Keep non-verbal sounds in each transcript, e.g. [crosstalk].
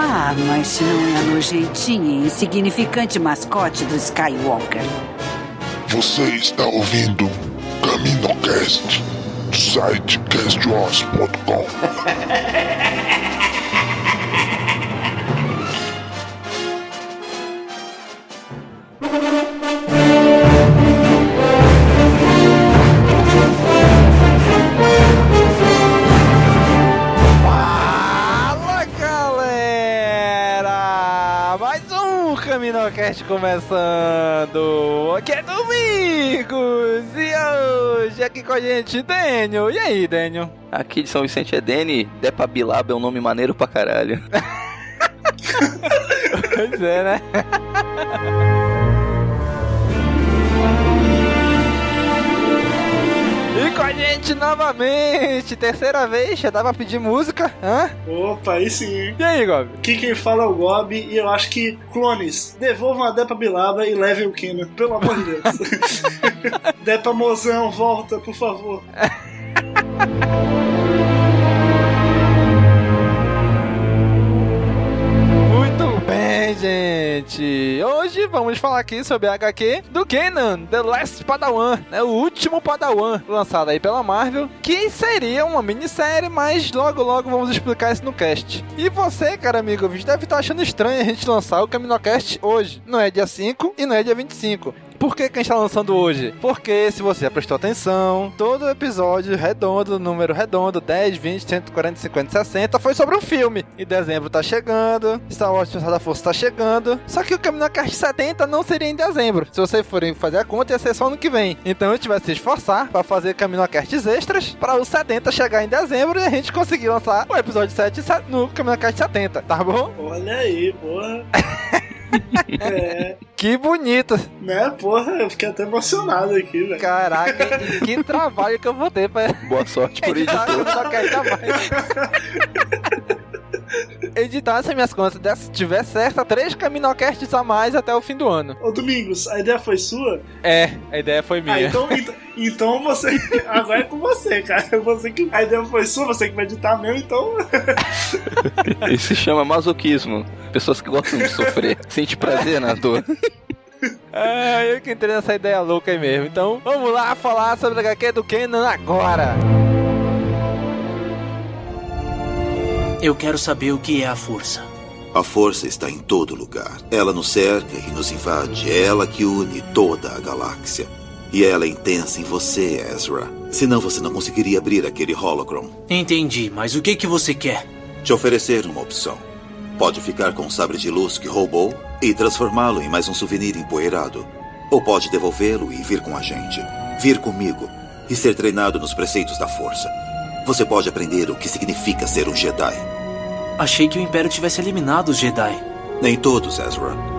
Ah, mas não é a nojentinha e insignificante mascote do Skywalker. Você está ouvindo CaminoCast do site castwars.com. [laughs] CaminoCast começando! Aqui é Domingos! E hoje aqui com a gente, Daniel! E aí, Daniel? Aqui de São Vicente é Dene, Depa Bilaba é um nome maneiro pra caralho. [laughs] Pois é, né? [laughs] E com a gente novamente, terceira vez, já dá pra pedir música, hã? Opa, aí sim. E aí, Gob? Aqui quem fala é o Gob e eu acho que clones, devolvam a Depa Bilaba e levem o Kina, pelo amor de Deus. [laughs] Depa Mozão, volta, por favor. [laughs] bem, gente. Hoje vamos falar aqui sobre a HQ do Kenan, The Last Padawan, né? O último Padawan, lançado aí pela Marvel, que seria uma minissérie, mas logo logo vamos explicar isso no cast. E você, cara amigo, deve estar achando estranho a gente lançar o CaminoCast hoje. Não é dia 5 e não é dia 25. Por que, que a gente tá lançando hoje? Porque, se você já prestou atenção, todo episódio redondo, número redondo, 10, 20, 140, 50, 60, foi sobre um filme. E dezembro tá chegando, Star Wars Pensar da Força tá chegando. Só que o CaminoCast 70 não seria em dezembro. Se vocês forem fazer a conta, ia ser só ano que vem. Então a gente vai se esforçar pra fazer CaminoCasts extras para o 70 chegar em dezembro e a gente conseguir lançar o episódio 7 no CaminoCast 70, tá bom? Olha aí, porra. [laughs] É, Que bonito. né, porra, eu fiquei até emocionado aqui, velho. Caraca, e que trabalho que eu vou ter pra Boa sorte por editor. CaminoCast a mais. Editar se minhas contas se tiver certa, três CaminoCasts a mais até o fim do ano. Ô Domingos, a ideia foi sua? É, a ideia foi minha. Ah, então, então, então você. [laughs] Agora é com você, cara. Você que. A ideia foi sua, você que vai editar mesmo, então. [laughs] Isso se chama masoquismo. Pessoas que gostam de sofrer. [laughs] Sente prazer na dor. Ah, eu que entrei nessa ideia louca aí mesmo. Então, vamos lá falar sobre a HQ do Kenan agora. Eu quero saber o que é a força. A força está em todo lugar. Ela nos cerca e nos invade. É ela que une toda a galáxia. E ela é intensa em você, Ezra. Senão você não conseguiria abrir aquele holocron. Entendi, mas o que que você quer? Te oferecer uma opção. Pode ficar com o sabre de luz que roubou e transformá-lo em mais um souvenir empoeirado. Ou pode devolvê-lo e vir com a gente. Vir comigo e ser treinado nos preceitos da força. Você pode aprender o que significa ser um Jedi. Achei que o Império tivesse eliminado os Jedi. Nem todos, Ezra.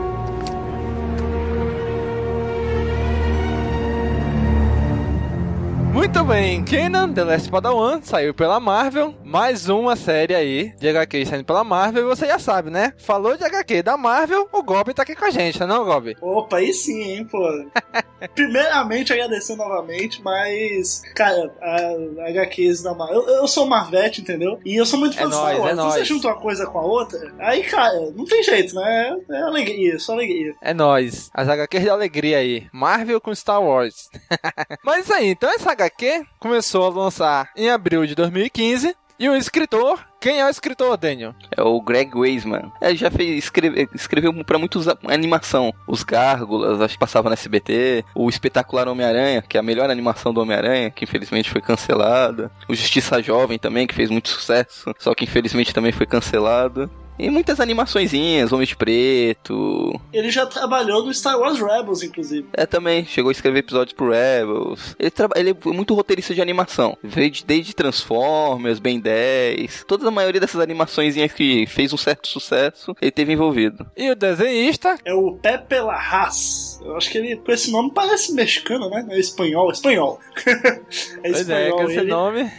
Muito bem, Kenan, The Last Padawan, saiu pela Marvel, mais uma série aí de HQ saindo pela Marvel, e você já sabe, né? Falou de HQ da Marvel, o Goblin tá aqui com a gente, não, Goblin? Opa, aí sim, hein, pô. [laughs] Primeiramente, agradecer novamente, mas, cara, a, a HQs da Marvel. Eu, eu sou Marvete, entendeu? E eu sou muito fã É de Star nóis, Wars. é Então você junta uma coisa com a outra, aí, cara, não tem jeito, né? É alegria, só alegria. É nóis, as HQs de alegria aí, Marvel com Star Wars. [laughs] Mas isso aí, então essa HQ começou a lançar em abril de 2015, E o escritor, quem é o escritor, Daniel? É o Greg Weisman. Ele já fez, escreve, escreveu pra muitos animação. Os Gárgulas, acho que passava no SBT. O Espetacular Homem-Aranha, que é a melhor animação do Homem-Aranha, que infelizmente foi cancelada. O Justiça Jovem também, que fez muito sucesso, só que infelizmente também foi cancelado. E muitas animaçõezinhas, Homem de Preto. Ele já trabalhou no Star Wars Rebels, inclusive. É, também chegou a escrever episódios pro Rebels. Ele, traba- ele é muito roteirista de animação. Veio de- desde Transformers, Ben 10. Toda a maioria dessas animaçõezinhas que fez um certo sucesso, ele teve envolvido. E o desenhista? É o Pepe Larraz. Eu acho que ele, com esse nome, parece mexicano, né? É espanhol. Espanhol. [laughs] é Pois é, com esse ele. nome.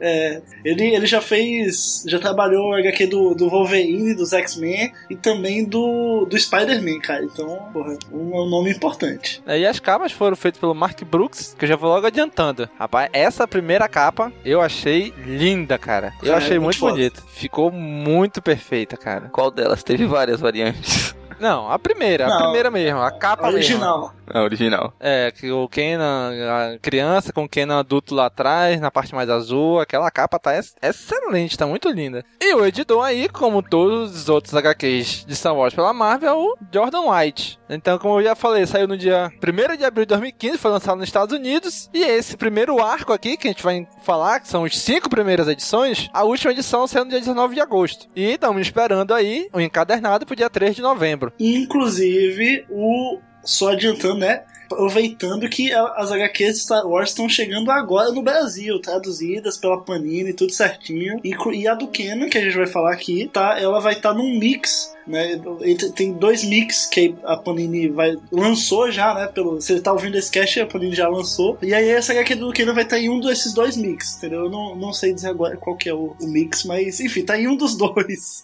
É, ele, ele já fez. Já trabalhou HQ do, do Wolverine, dos X-Men e também do, do Spider-Man, cara. Então, porra, um, é um nome importante. E as capas foram feitas pelo Mark Brooks, que eu já vou logo adiantando. Rapaz, essa primeira capa eu achei linda, cara. Eu É, achei muito muito foda. bonita. Ficou muito perfeita, cara. Qual delas? Teve várias variantes. Não, a primeira, a Não, primeira mesmo, a capa Original. A original. É, que o Kenan, a criança com o Kenan adulto lá atrás, na parte mais azul, aquela capa tá ex- excelente, tá muito linda. E o editor aí, como todos os outros HQs de Star Wars pela Marvel, é o Jordan White. Então, como eu já falei, saiu no dia 1 de abril de 2015, foi lançado nos Estados Unidos, e esse primeiro arco aqui, que a gente vai falar, que são os cinco primeiras edições, a última edição saiu no dia 19 de agosto. E estamos esperando aí o encadernado pro dia 3 de novembro. Inclusive, o. Só adiantando, né? Aproveitando que as HQs de Star Wars estão chegando agora no Brasil, traduzidas pela Panini, tudo certinho. E, a do Kenan, que a gente vai falar aqui, tá, ela vai estar num mix, né? Entre- Tem dois mix que a Panini vai, lançou já, né? Pelo, você tá ouvindo esse cast, a Panini já lançou. E aí essa HQ do Kenan vai estar em um desses dois mix, entendeu? Eu não, não sei dizer agora qual que é o, o mix, mas enfim, tá em um dos [laughs] dois.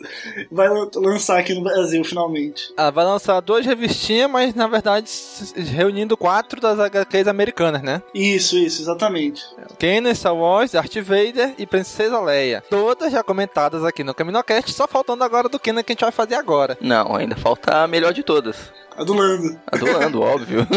Vai lan- lançar aqui no Brasil, finalmente. Ela vai lançar duas revistinhas, mas na verdade reunindo quatro das HQs americanas, né? Isso, isso, exatamente. Kenan, Star Wars, Darth Vader e Princesa Leia. Todas já comentadas aqui no Caminocast, só faltando agora do Kenan que a gente vai fazer agora. Não, ainda falta a melhor de todas. A do Lando. A do Lando, óbvio. [laughs]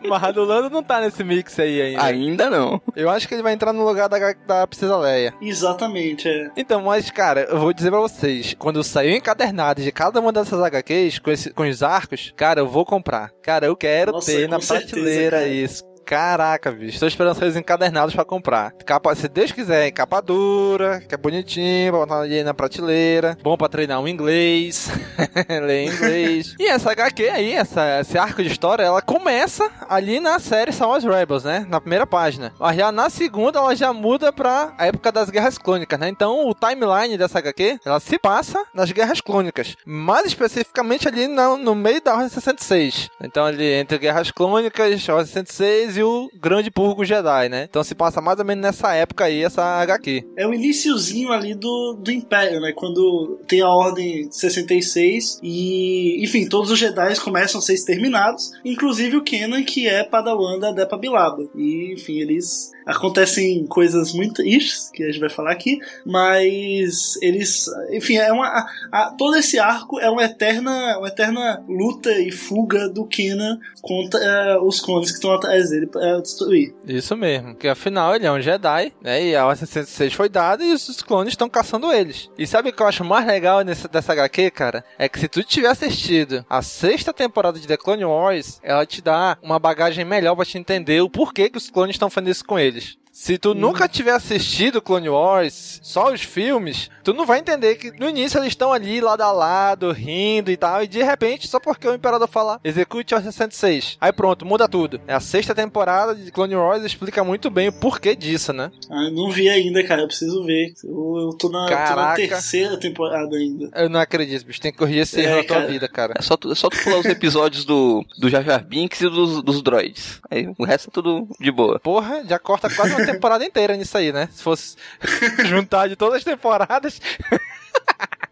Mas a do Lando não tá nesse mix aí ainda. Ainda não. Eu acho que ele vai entrar no lugar da, da Princesa Leia. Exatamente, é. Então, mas, cara, eu vou dizer pra vocês, quando saiu encadernado de cada uma dessas HQs, com, esse- com os arcos, cara, eu vou comprar. Cara, eu quero Nossa, ter na certeza, prateleira cara. isso. Caraca, bicho. Tô esperando os encadernados pra comprar. Capa, se Deus quiser, em capa dura, que é bonitinho, pra botar ali na prateleira. Bom pra treinar um inglês. [laughs] Ler inglês. e essa HQ aí, essa, esse arco de história, ela começa ali na série Star Wars Rebels, né? Na primeira página. Mas já na segunda, ela já muda pra a época das Guerras Clônicas, né? Então, o timeline dessa HQ, ela se passa nas Guerras Clônicas. Mais especificamente ali no, no meio da Ordem 66. Então, ali entre Guerras Clônicas, Ordem 66 e o Grande Purgo Jedi, né? Então, se passa mais ou menos nessa época aí, essa HQ. É o iniciozinho ali do, do Império, né? Quando tem a Ordem 66 e, enfim, todos os Jedi começam a ser exterminados, inclusive o Kenan, que é padawan da Depa Bilaba. E, enfim, eles... Acontecem coisas muito tristes, que a gente vai falar aqui, mas eles... Enfim, é uma... a- a- todo esse arco é uma eterna, uma eterna luta e fuga do Kenan contra eh, os clones que estão atrás dele pra destruir. Isso mesmo, que afinal ele é um Jedi, né? E a Ordem 66 foi dada e os clones estão caçando eles. E sabe o que eu acho mais legal nessa, dessa HQ, cara? É que se tu tiver assistido a sexta temporada de The Clone Wars, ela te dá uma bagagem melhor pra te entender o porquê que os clones estão fazendo isso com eles. Se tu nunca tiver assistido Clone Wars, só os filmes, tu não vai entender que no início eles estão ali lado a lado, rindo e tal, e de repente, só porque o Imperador fala execute a 66, aí pronto, muda tudo. É a sexta temporada de Clone Wars explica muito bem o porquê disso, né? Ah, eu não vi ainda, cara. Eu preciso ver. Eu, eu tô, na, tô na terceira temporada ainda. Eu não acredito, bicho, tem que corrigir esse É, erro na tua cara. vida, cara. É só tu, é só tu pular os episódios do, do Jar Jar Binks e dos, dos droids. Aí o resto é tudo de boa. Porra, já corta quase uma temporada inteira nisso aí, né? Se fosse [laughs] juntar de todas as temporadas. [laughs]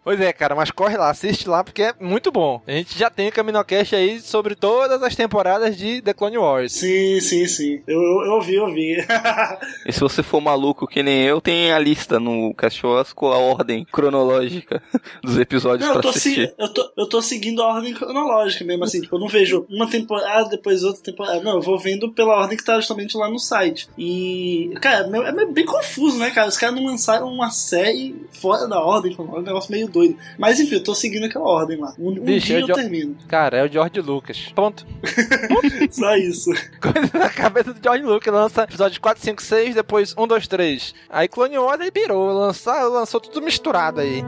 Pois é, cara, mas corre lá, assiste lá porque é muito bom. A gente já tem o Caminocast aí sobre todas as temporadas de The Clone Wars. Sim, sim, sim. Eu, eu, eu ouvi, eu ouvi. [laughs] E se você for maluco que nem eu, tem a lista no Cachorros com a ordem cronológica [laughs] dos episódios Não, eu pra tô, assistir. se- eu, tô, eu tô seguindo a ordem cronológica mesmo, assim, tipo, eu não vejo uma temporada, depois outra temporada. Não, eu vou vendo pela ordem que tá justamente lá no site. E, cara, é bem confuso, né, cara? Os caras não lançaram uma série fora da ordem, é um negócio meio doido. Mas enfim, eu tô seguindo aquela ordem lá. Um, um Bicho, dia é eu Jo- termino. Cara, é o George Lucas. Ponto. [laughs] Só isso. Coisa na cabeça do George Lucas. Lança episódio 4, 5, 6, depois 1, 2, 3. Aí Clone Wars ele pirou. Lançar, lançou tudo misturado aí.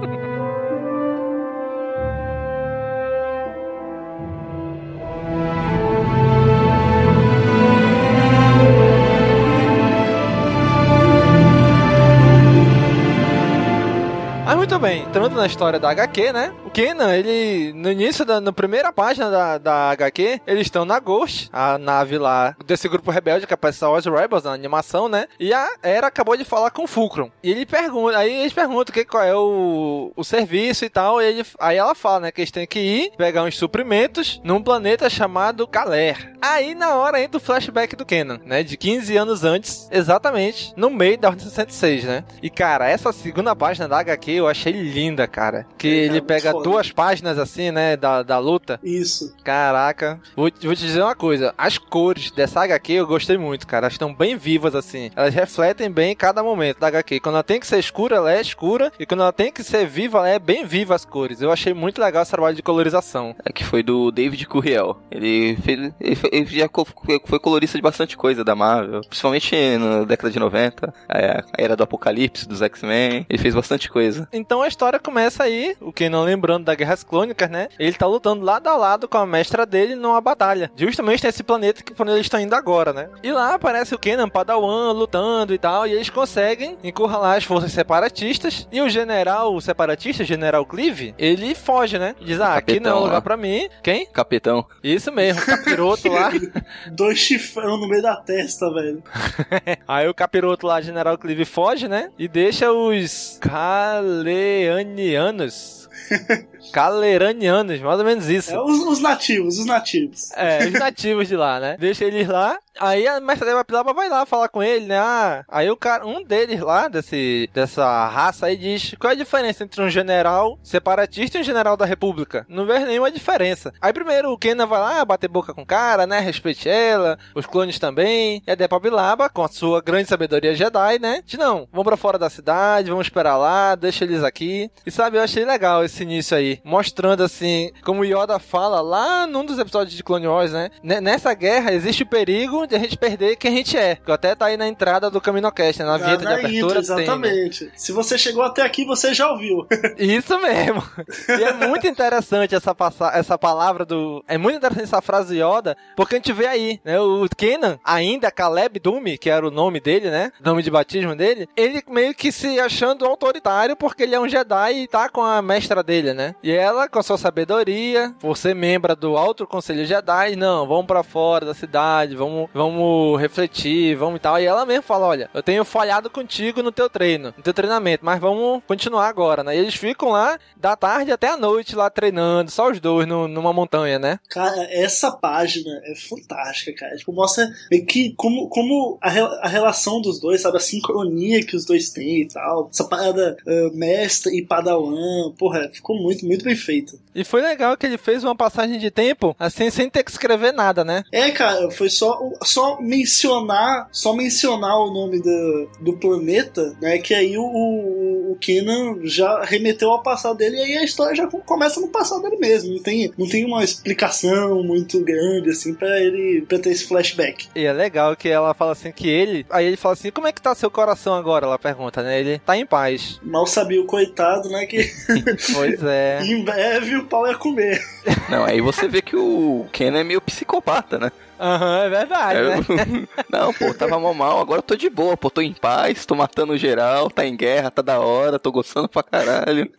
Mas muito bem, entrando na história da HQ, né? Kenan, ele, no início, da na primeira página da, da HQ, eles estão na Ghost, a nave lá desse grupo rebelde que aparece os Rebels na animação, né? E a Era acabou de falar com o Fulcrum. E ele pergunta, aí eles perguntam que, qual é o, o serviço e tal, e ele, aí ela fala, né, que eles têm que ir pegar uns suprimentos num planeta chamado Galer. Aí na hora entra o flashback do Kenan, né? De 15 anos antes, exatamente, no meio da Ordem 66, né? E cara, essa segunda página da HQ eu achei linda, cara. Que ele muito pega. Duas páginas assim, né? Da, da luta. Isso. Caraca. Vou, vou te dizer uma coisa. As cores dessa HQ eu gostei muito, cara. Elas estão bem vivas assim. Elas refletem bem cada momento da HQ. Quando ela tem que ser escura, ela é escura. E quando ela tem que ser viva, ela é bem viva as cores. Eu achei muito legal esse trabalho de colorização. É que foi do David Curiel. Ele, fez, ele, ele já foi colorista de bastante coisa da Marvel, principalmente na década de 90, a era do Apocalipse, dos X-Men. Ele fez bastante coisa. Então a história começa aí, o que não lembrando da Guerras Clônicas, né? Ele tá lutando lado a lado com a mestra dele numa batalha. Justamente nesse planeta que por onde eles estão indo agora, né? E lá aparece o Kenan Padawan lutando e tal, e eles conseguem encurralar as forças separatistas. E o general o separatista, general Cleave, ele foge, né? Diz, ah, aqui não é lugar lá. pra mim. Quem? Capitão. Isso mesmo, o capiroto lá. [laughs] Dois chifrão no meio da testa, velho. [laughs] Aí o capiroto lá, General Clive, foge, né? E deixa os Caleanianos. [laughs] Caleranianos, mais ou menos isso. É os, os nativos, os nativos. É, os [laughs] nativos de lá, né? Deixa eles lá. Aí a mestra da Pilapa vai lá falar com ele, né? Ah, aí o cara, um deles lá, desse, dessa raça aí, diz: qual é a diferença entre um general separatista e um general da República? Não vejo nenhuma diferença. Aí primeiro o Kenan vai lá bater boca com o cara, né? Respeite ela, os clones também. E a Depa Bilaba, com a sua grande sabedoria Jedi, né? Diz: não, vamos pra fora da cidade, vamos esperar lá, deixa eles aqui. E sabe, eu achei legal esse início aí, mostrando assim, como Yoda fala lá num dos episódios de Clone Wars, né? N- Nessa guerra existe o perigo de a gente perder quem a gente é. Que até tá aí na entrada do Caminocast, né? na vinheta de na abertura. intro, tem, né? exatamente. Se você chegou até aqui, você já ouviu. [laughs] Isso mesmo. E é muito interessante essa, essa palavra do. É muito interessante essa frase do Yoda, porque a gente vê aí, né? O Kenan, ainda Caleb Dumi, que era o nome dele, né? Nome de batismo dele, ele meio que se achando autoritário porque ele é um Jedi e tá com a mestra dele, né? E ela, com a sua sabedoria, por ser membro do Alto Conselho Jedi, não, vamos pra fora da cidade, vamos, vamos refletir, vamos e tal. E ela mesmo fala: olha, eu tenho falhado contigo no teu treino, no teu treinamento, mas vamos continuar agora, né? E eles ficam lá da tarde até a noite lá treinando, só os dois no- numa montanha, né? Cara, essa página é fantástica, cara. Tipo, mostra que como, como a, rel- a relação dos dois, sabe? A sincronia que os dois têm e tal. Essa parada ah, mestre e padawan. Porra, ficou muito, muito bem feito. E foi legal que ele fez uma passagem de tempo, assim, sem ter que escrever nada, né? É, cara, foi só, só mencionar só mencionar o nome do, do planeta, né? Que aí o, o, o Kenan já remeteu ao passado dele e aí a história já começa no passado dele mesmo. Não tem, não tem uma explicação muito grande, assim, pra ele pra ter esse flashback. E é legal que ela fala assim que ele. Aí ele fala assim: como é que tá seu coração agora? Ela pergunta, né? Ele tá em paz. Mal sabia o coitado, né? Que [laughs] Pois é. em breve o pau ia comer. Não, aí você vê que o Ken é meio psicopata, né? Aham, é verdade, né? Eu- [laughs] Não, pô, tava mal mal, agora eu tô de boa, pô, tô em paz, tô matando geral, tá em guerra, tá da hora, tô gostando pra caralho. [laughs]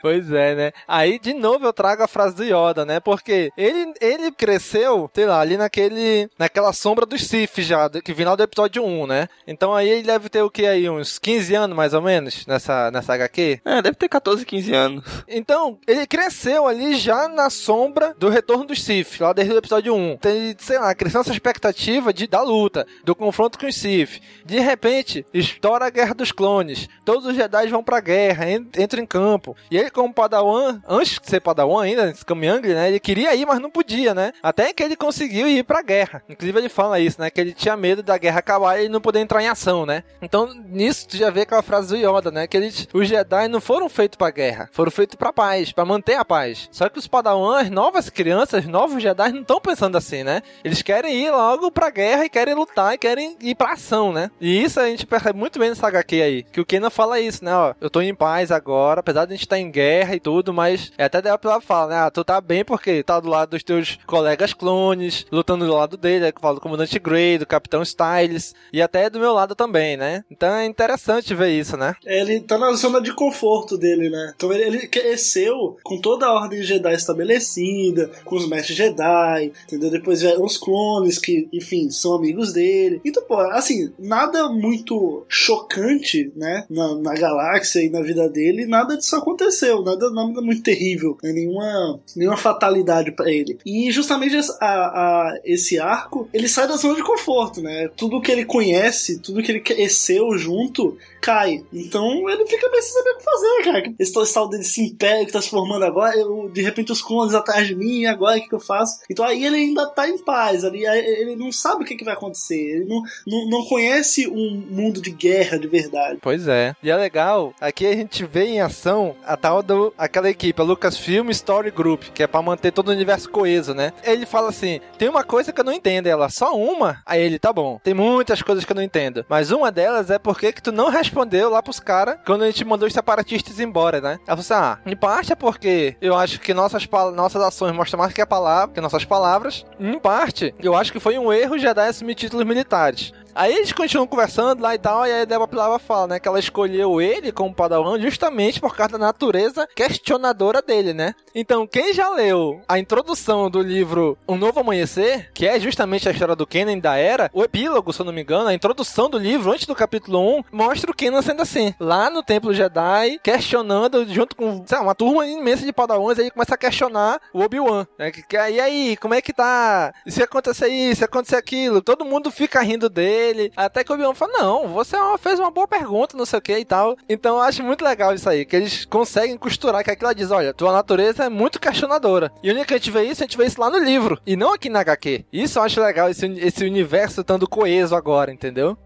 Pois é, né? Aí, de novo, eu trago a frase do Yoda, né? Porque ele, ele cresceu, sei lá, ali naquele, naquela sombra dos Sith já, que final do episódio 1, né? Então aí ele deve ter o que aí? Uns 15 anos, mais ou menos, nessa, nessa HQ? É, deve ter 14, 15 anos. Então, ele cresceu ali já na sombra do retorno dos Sith, lá desde o episódio 1. Então, ele, sei lá, cresceu essa expectativa de, da luta, do confronto com os Sith. De repente, estoura a Guerra dos Clones. Todos os Jedi vão pra guerra, en- entram em campo. E ele, como Padawan, antes de ser Padawan ainda, Kamiang, né? Ele queria ir, mas não podia, né? Até que ele conseguiu ir pra guerra. Inclusive, ele fala isso, né? Que ele tinha medo da guerra acabar e ele não poder entrar em ação, né? Então, nisso, tu já vê aquela frase do Yoda, né? Que eles, os Jedi não foram feitos pra guerra, foram feitos pra paz, pra manter a paz. Só que os Padawans, novas crianças, novos Jedi, não estão pensando assim, né? Eles querem ir logo pra guerra e querem lutar e querem ir pra ação, né? E isso a gente percebe muito bem nessa HQ aí. Que o Kenan fala isso, né? Ó, eu tô em paz agora, apesar de a gente estar em guerra e tudo, mas é até dela pela fala, né? Ah, tu tá bem porque tá do lado dos teus colegas clones, lutando do lado dele, é que fala do comandante Grey, do Capitão Styles, e até do meu lado também, né? Então é interessante ver isso, né? Ele tá na zona de conforto dele, né? Então ele, ele cresceu com toda a ordem Jedi estabelecida, com os mestres Jedi, entendeu? Depois vieram os clones, que, enfim, são amigos dele. Então, pô, assim, nada muito chocante, né? Na, na galáxia e na vida dele, nada disso aconteceu, nada, nada muito terrível, né? nenhuma, nenhuma fatalidade pra ele. E justamente a, a- esse arco, ele sai da zona de conforto, né? Tudo que ele conhece, tudo que ele cresceu junto, cai. Então ele fica meio sem saber o que fazer, cara. Esse tal- tal desse império que tá se formando agora, eu, de repente os clones atrás de mim, agora o que, que eu faço? Então aí ele ainda tá em paz, ali, ele não sabe o que, que vai acontecer, ele não, não, não conhece um mundo de guerra de verdade. Pois é. E é legal, aqui a gente vê em ação a tal do aquela equipe, a Lucasfilm Story Group, que é pra manter todo o universo coeso, né? Ele fala assim: "Tem uma coisa que eu não entendo, ela só uma". Aí ele, tá bom. Tem muitas coisas que eu não entendo, mas uma delas é porque que tu não respondeu lá pros caras quando a gente mandou os separatistas embora, né? Ela falou assim: "Ah, em parte é porque eu acho que nossas nossas ações mostram mais que a palavra, que nossas palavras. Em parte, eu acho que foi um erro Jedi assumir títulos militares. Aí eles continuam conversando lá e tal, e aí a Débora Pilava fala, né, que ela escolheu ele como Padawan justamente por causa da natureza questionadora dele, né? Então, quem já leu a introdução do livro Um Novo Amanhecer, que é justamente a história do Kenan da Era, o epílogo, se eu não me engano, a introdução do livro, antes do capítulo 1, mostra o Kenan sendo assim, lá no Templo Jedi, questionando, junto com, sei lá, uma turma imensa de Padawans, aí começa a questionar o Obi-Wan, né? Que, e aí, como é que tá? E se acontecer isso, se acontecer aquilo, todo mundo fica rindo dele, até que o Obi-Wan fala, não, você é fez uma boa pergunta, não sei o que e tal. Então eu acho muito legal isso aí, que eles conseguem costurar, que aquilo diz, olha, tua natureza é muito questionadora. E onde é que a gente vê isso? A gente vê isso lá no livro, e não aqui na HQ. Isso eu acho legal, esse, esse universo estando coeso agora, entendeu?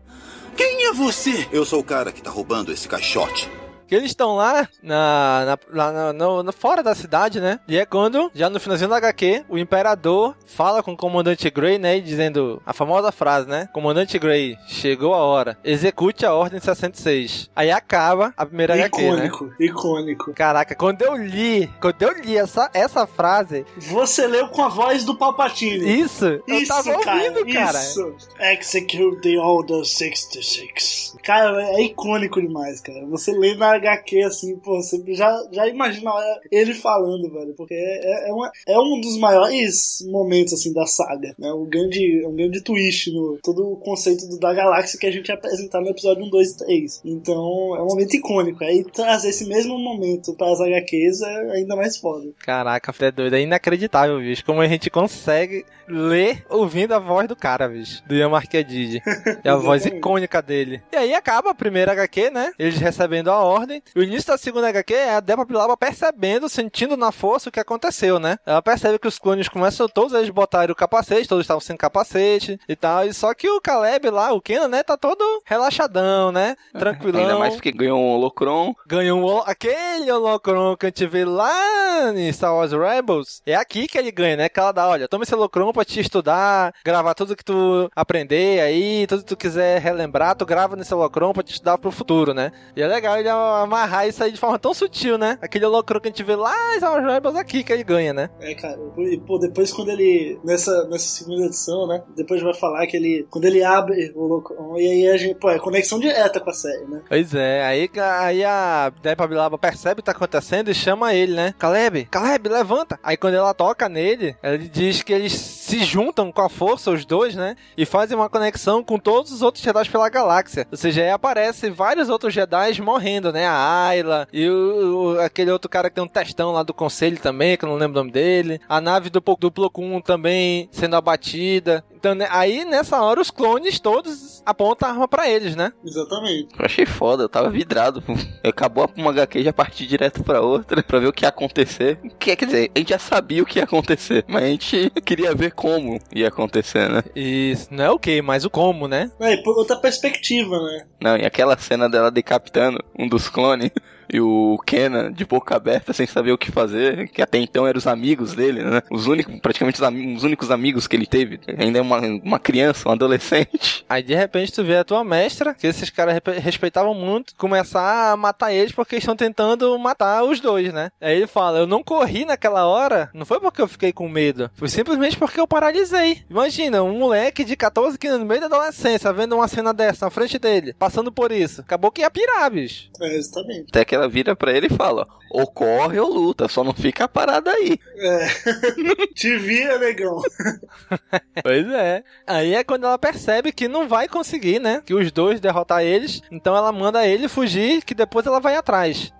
Quem é você? Eu sou o cara que tá roubando esse caixote. Eles estão lá, na, na- lá na- fora da cidade, né? E é quando, já no finalzinho da HQ, o Imperador fala com o Comandante Grey, né? E dizendo a famosa frase, né? Comandante Grey, chegou a hora. Execute a Ordem 66. Aí acaba a primeira HQ, né? Icônico, icônico. Caraca, quando eu li, quando eu li essa, essa frase, Você leu com a voz do Palpatine. Isso, eu tava ouvindo, cara. Isso. Execute the Order 66. Cara, é icônico demais, cara. Você lê na HQ assim, pô, você já, já imagina ele falando, velho. Porque é, é, uma- é um dos maiores momentos, assim, da saga. Né? Um, grande, um grande twist no todo o conceito do- da galáxia que a gente ia apresentar no episódio 1, 2 e 3. Então, é um momento icônico. Aí trazer esse mesmo momento para as HQs é ainda mais foda. Caraca, é doido, é inacreditável, bicho. Como a gente consegue ler ouvindo a voz do cara, bicho. Do Ian Marquedid. É [laughs] a voz icônica dele. E aí acaba a primeira HQ, né? Eles recebendo a ordem. O início da segunda HQ é a Débora Pilaba percebendo, sentindo na força o que aconteceu, né? Ela percebe que os clones começam, todos eles botaram o capacete, todos estavam sem capacete e tal. E só que o Caleb lá, o Kenan, né? Tá todo relaxadão, né? [laughs] Tranquilão. Ainda mais porque ganhou um holocron. Ganhou um, aquele holocron que a gente vê lá em Star Wars Rebels. É aqui que ele ganha, né? Que ela dá, olha, toma esse holocron pra te estudar, gravar tudo que tu aprender aí, tudo que tu quiser relembrar, tu grava nesse holocron pra te estudar pro futuro, né? E é legal ele amarrar isso aí de forma tão sutil, né? Aquele holocron que a gente vê lá as algebras aqui que ele ganha, né? É, cara. E, pô, depois quando ele. Nessa, nessa segunda edição, né? Depois vai falar que ele. Quando ele abre o holocron, e aí a gente. Pô, é conexão direta com a série, né? Pois é, aí, aí a Depa Bilaba percebe o que tá acontecendo e chama ele, né? Caleb, Caleb, levanta! Aí quando ela toca nele, ele diz que eles se juntam com a força, os dois, né? E fazem uma conexão com todos os outros Jedi pela galáxia. Ou seja, aí aparece vários outros Jedi morrendo, né? A Ayla e o, o, aquele outro cara que tem um testão lá do conselho também, que eu não lembro o nome dele. A nave do, do Plo Koon também sendo abatida. Então, né, aí nessa hora os clones todos apontam a arma pra eles, né? Exatamente. Eu achei foda, eu tava vidrado. Acabou uma HQ já parti direto pra outra pra ver o que ia acontecer. Quer dizer, a gente já sabia o que ia acontecer, mas a gente [laughs] queria ver como ia acontecer, né? Isso, não é o que, mas o como, né? É, por outra perspectiva, né? Não, e aquela cena dela decapitando um dos clones e o Kenan de boca aberta sem saber o que fazer, que até então eram os amigos dele, né? Os únicos, praticamente os, os únicos amigos que ele teve. Ainda é uma, uma criança, um adolescente. [laughs] Aí de repente tu vê a tua mestra, que esses caras respeitavam muito, começar a matar eles porque estão tentando matar os dois, né? Aí ele fala: Eu não corri naquela hora, não foi porque eu fiquei com medo, foi simplesmente porque eu paralisei. Imagina, um moleque de 14 quilos no meio da adolescência, vendo uma cena dessa na frente dele, passando por isso. Acabou que ia pirar, bicho. É, exatamente. Até que ela vira pra ele e fala: ou corre ou luta, só não fica parada aí. É. [laughs] Te via, negão. [laughs] pois é. Aí é quando ela percebe que não vai conseguir, né? Que os dois derrotar eles. Então ela manda ele fugir, que depois ela vai atrás.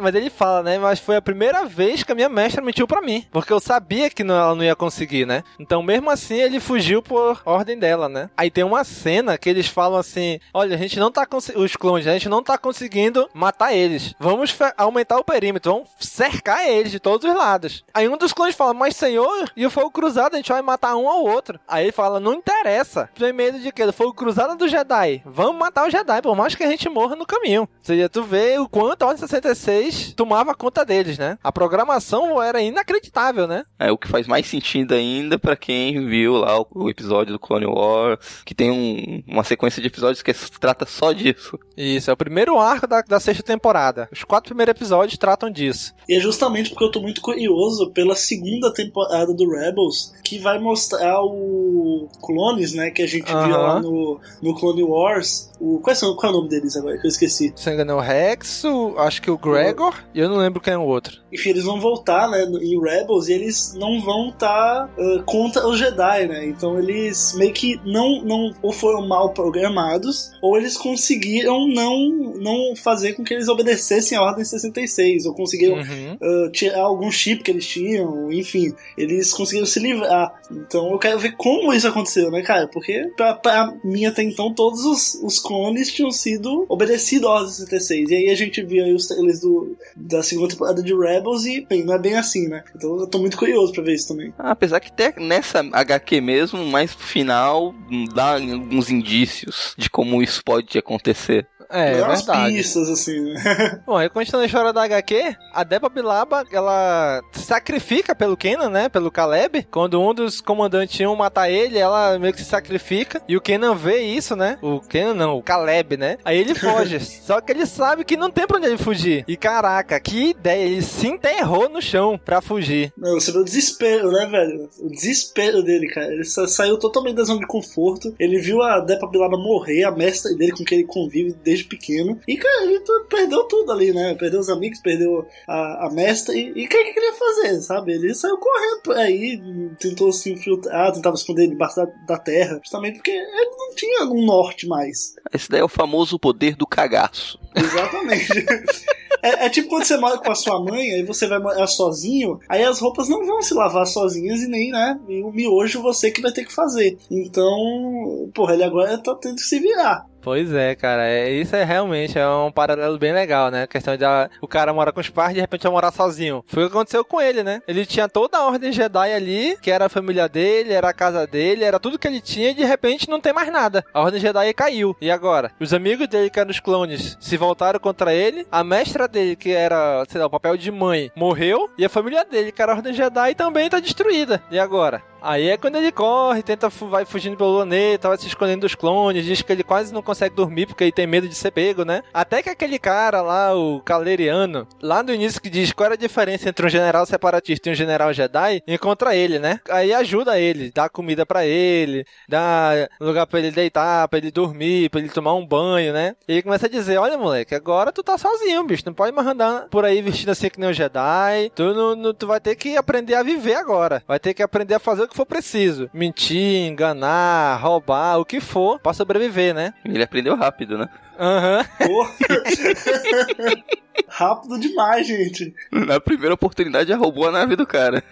Mas ele fala, né? Mas foi a primeira vez que a minha mestra mentiu para mim. Porque eu sabia que não, ela não ia conseguir, né? Então, mesmo assim, ele fugiu por ordem dela, né? Aí tem uma cena que eles falam assim: Olha, a gente não tá conseguindo. Os clones, a gente não tá conseguindo matar eles. Vamos aumentar o perímetro, vamos cercar eles de todos os lados. Aí um dos clones fala: Mas senhor, e o fogo cruzado, a gente vai matar um ao outro. Aí ele fala: Não interessa. Tem medo de quê? Do fogo cruzado do Jedi. Vamos matar o Jedi, por mais que a gente morra no caminho. Ou seja, tu vê o quanto a Ordem 66 tomava conta deles, né? A programação era inacreditável, né? É o que faz mais sentido ainda para quem viu lá o, o, episódio do Clone Wars, que tem um, uma sequência de episódios que trata só disso. Isso, é o primeiro arco da, da sexta temporada. Os quatro primeiros episódios tratam disso. E é justamente porque eu tô muito curioso pela segunda temporada do Rebels, que vai mostrar o clones, né, que a gente viu lá no, no Clone Wars. O, qual, é, qual é o nome deles agora? Que eu esqueci. Se engano, é o Rex, o, acho que o Gregor, o... e eu não lembro quem é o outro. Enfim, eles vão voltar, né, em Rebels, e eles não vão estar tá, uh, contra os Jedi, né? Então eles meio que não, não ou foram mal programados, ou eles conseguiram não, não fazer com que eles obedecessem a Ordem 66, ou conseguiram uhum. uh, tirar algum chip que eles tinham, enfim, eles conseguiram se livrar. Então eu quero ver como isso aconteceu, né, cara? Porque pra, pra mim até então todos os, os clones tinham sido obedecidos à Ordem 66. E aí a gente viu aí os trailers do, da segunda temporada de Rebels e, bem, não é bem assim, né? Então eu tô muito curioso pra ver isso também. Ah, apesar que até nessa HQ mesmo, mais pro final, dá alguns indícios de como isso pode acontecer. É, é verdade. pistas, assim, né? [laughs] Bom, aí continuando a história da HQ, a Deba Bilaba, ela sacrifica pelo Kenan, né? Pelo Caleb. Quando um dos comandantes iam matar ele, ela meio que se sacrifica. E o Kenan vê isso, né? O Kenan não, o Caleb, né? Aí ele [laughs] foge. Só que ele sabe que não tem pra onde ele fugir. E caraca, que ideia. Ele se enterrou no chão pra fugir. Não, você vê o desespero, né, velho? O desespero dele, cara. Ele saiu totalmente da zona de conforto. Ele viu a Depa Bilaba morrer, a mestra dele com quem ele convive desde desde pequeno. E, cara, ele perdeu tudo ali, né? Perdeu os amigos, perdeu a, a mestra. E o que, que ele ia fazer, sabe? Ele saiu correndo por aí, tentou se infiltrar, tentava esconder debaixo da, da terra, justamente porque ele não tinha um norte mais. Esse daí é o famoso poder do cagaço. Exatamente. [laughs] É, é, tipo quando você mora com a sua mãe, aí você vai morar sozinho, aí as roupas não vão se lavar sozinhas e nem, né? E o miojo você que vai ter que fazer. Então, porra, ele agora tá tendo que se virar. Pois é, cara. É, isso é realmente é um paralelo bem legal, né? A questão de a, o cara mora com os pais e de repente vai morar sozinho. Foi o que aconteceu com ele, né? Ele tinha toda a ordem Jedi ali, que era a família dele, era a casa dele, era tudo que ele tinha e de repente não tem mais nada. A ordem Jedi caiu. E agora? Os amigos dele, que eram os clones, se voltaram contra ele. A mestra dele, que era, sei lá, o papel de mãe, morreu. E a família dele, que era a ordem Jedi, também tá destruída. E agora? Aí é quando ele corre, tenta vai fugindo pelo planeta, vai se escondendo dos clones, diz que ele quase não consegue dormir porque ele tem medo de ser pego, né? Até que aquele cara lá, o Caleriano, lá no início que diz qual era a diferença entre um general separatista e um general Jedi, encontra ele, né? Aí ajuda ele, dá comida para ele, dá lugar para ele deitar, para ele dormir, para ele tomar um banho, né? E ele começa a dizer: Olha, moleque, agora tu tá sozinho, bicho. Não pode mais andar por aí vestido assim que nem um Jedi. Tu, não, não, tu vai ter que aprender a viver agora. Vai ter que aprender a fazer o que for preciso. Mentir, enganar, roubar, o que for, pra sobreviver, né? Ele aprendeu rápido, né? Aham. Uhum. [laughs] Rápido demais, gente. Na primeira oportunidade já roubou a nave do cara.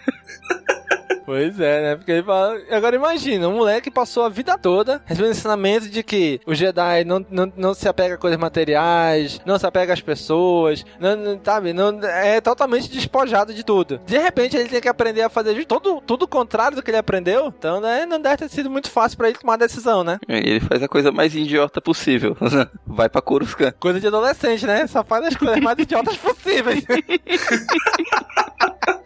Pois é, né? Porque ele fala. Agora imagina, um moleque passou a vida toda recebendo ensinamento de que o Jedi não, não, não se apega a coisas materiais, não se apega às pessoas, não, não, sabe? Não, é totalmente despojado de tudo. De repente ele tem que aprender a fazer tudo, tudo o contrário do que ele aprendeu. Então, né? Não deve ter sido muito fácil para ele tomar a decisão, né? Ele faz a coisa mais idiota possível. [laughs] Vai pra Coruscant. Coisa de adolescente, né? Só faz as coisas mais idiotas possíveis. [laughs]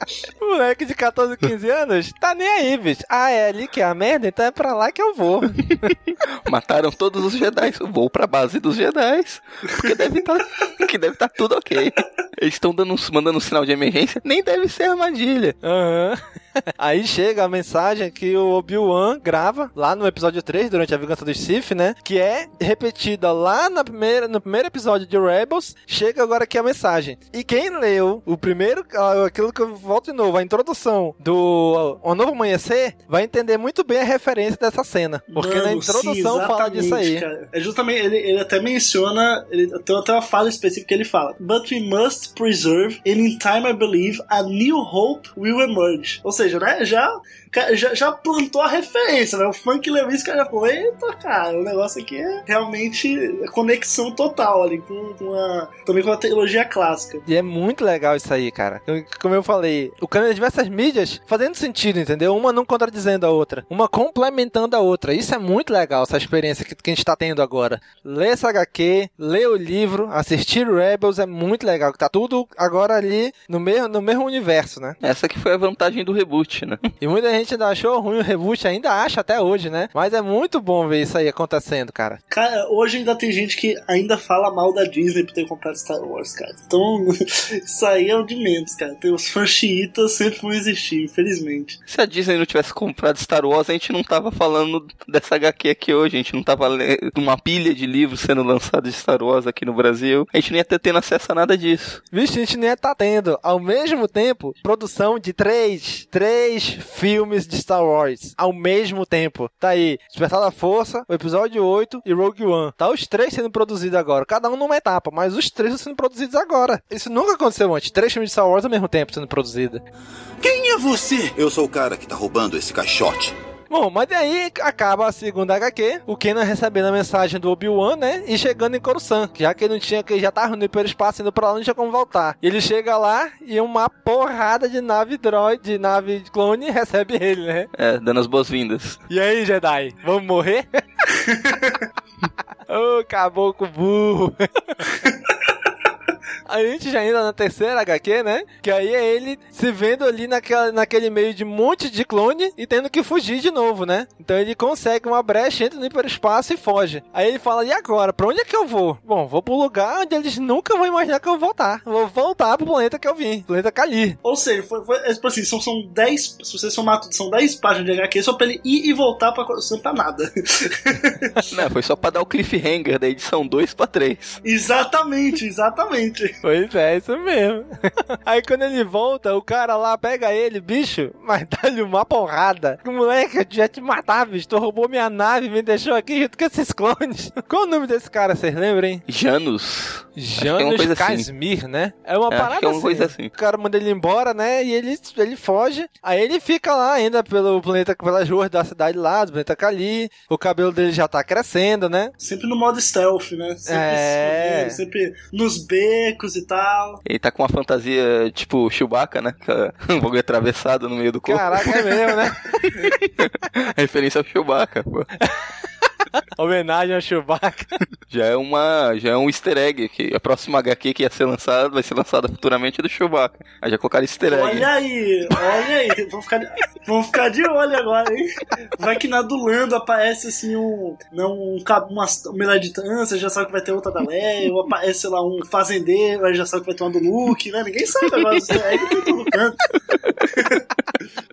[laughs] Moleque de 14, 15 anos, tá nem aí, bicho. Ah, é ali que é a merda, então é pra lá que eu vou. [laughs] Mataram todos os Jedi. Eu vou pra base dos Jedi. Porque deve tá, que deve estar tá tudo ok. Eles estão mandando um sinal de emergência. Nem deve ser armadilha. Aham. Uhum. [laughs] Aí chega a mensagem que o Obi-Wan grava lá no episódio 3, durante a vingança dos Sith, né? Que é repetida lá na primeira, no primeiro episódio de Rebels. Chega agora aqui a mensagem. E quem leu o primeiro, aquilo que eu volto de novo, a introdução do O Novo Amanhecer, vai entender muito bem a referência dessa cena. Porque Mano, na introdução sim, fala disso aí. Cara. É justamente, ele, ele até menciona, ele tem até uma fala específica que ele fala: But we must preserve, and in time I believe, a new hope will emerge. Ou seja, né? Já já, já plantou a referência, né? O Funk Lewis, cara, já falou, eita, cara, o negócio aqui é realmente conexão total ali com, com a, também com a teologia clássica. E é muito legal isso aí, cara. Como eu falei, o canon de diversas mídias fazendo sentido, entendeu? Uma não contradizendo a outra, uma complementando a outra. Isso é muito legal, essa experiência que, que a gente tá tendo agora. Ler essa HQ, ler o livro, assistir Rebels é muito legal, que tá tudo agora ali no mesmo, no mesmo universo, né? Essa que foi a vantagem do reboot, né? E muita gente gente ainda achou ruim o reboot, ainda acha até hoje, né? Mas é muito bom ver isso aí acontecendo, cara. Cara, hoje ainda tem gente que ainda fala mal da Disney por ter comprado Star Wars, cara. Então, [laughs] isso aí é o de menos, cara. Tem os fãs chiitas sempre vão existir, infelizmente. Se a Disney não tivesse comprado Star Wars, a gente não tava falando dessa HQ aqui hoje. A gente não tava lendo uma pilha de livros sendo lançados de Star Wars aqui no Brasil. A gente não ia ter tendo acesso a nada disso. Vixe, a gente nem ia estar tá tendo, ao mesmo tempo, produção de três, três filmes filmes de Star Wars ao mesmo tempo. Tá aí, Despertar da Força, o episódio 8 e Rogue One. Tá os três sendo produzidos agora, cada um numa etapa, mas os três estão sendo produzidos agora. Isso nunca aconteceu antes, três filmes de Star Wars ao mesmo tempo sendo produzidos. Quem é você? Eu sou o cara que tá roubando esse caixote. Bom, mas aí acaba a segunda HQ, o Kenan recebendo a mensagem do Obi-Wan, né? E chegando em Coruscant, já que ele não tinha, que ele já tava no hiperespaço indo pra lá, não tinha como voltar. Ele chega lá e uma porrada de nave droid, de nave clone, recebe ele, né? É, dando as boas-vindas. E aí, Jedi, vamos morrer? [laughs] Ô, oh, caboclo burro. [laughs] A gente já ainda na terceira HQ, né? Que aí é ele se vendo ali naquela, naquele meio de um monte de clone e tendo que fugir de novo, né? Então ele consegue uma brecha, entra no hiperespaço e foge. Aí ele fala: e agora? Pra onde é que eu vou? Bom, vou pro lugar onde eles nunca vão imaginar que eu vou voltar. Vou voltar pro planeta que eu vim, planeta Kali. Ou seja, foi, foi é, tipo assim, são, são 10. Se você somar tudo, são 10 páginas de HQ só pra ele ir e voltar pra Coruscant pra nada. Não, foi só pra dar o cliffhanger da edição 2 pra 3. Exatamente, exatamente. Pois é, isso mesmo. [laughs] Aí quando ele volta, o cara lá pega ele, bicho, mas dá-lhe uma porrada. O moleque, eu já te matar, bicho. Tu roubou minha nave e me deixou aqui junto com esses clones. [laughs] Qual o nome desse cara, vocês lembram, hein? Janus. É Janus é Casimir, assim. né? É uma é, parada é uma coisa assim. O cara manda ele embora, né? E ele, ele foge. Aí ele fica lá ainda pelo planeta, pelas ruas da cidade lá, do planeta Kali. O cabelo dele já tá crescendo, né? Sempre no modo stealth, né? Sempre, é... sempre nos becos e tal. Ele tá com uma fantasia tipo Chewbacca, né? Um bagulho atravessado no meio do corpo. Caraca, é mesmo, né? [laughs] Referência ao Chewbacca, pô. [laughs] Homenagem ao Chewbacca. Já é uma. Já é um easter egg. Que a próxima HQ que ia ser lançada, vai ser lançada futuramente é do Chewbacca. Aí já colocaram easter egg. Olha aí, olha aí. Vamos ficar, de, vamos ficar de olho agora, hein? Vai que na do Lando aparece assim um. Não, um, uma, uma militância, já sabe que vai ter outra da Leia, ou aparece, sei lá, um fazendeiro, aí já sabe que vai ter uma do Luke, né? Ninguém sabe agora, easter eggs tem todo canto.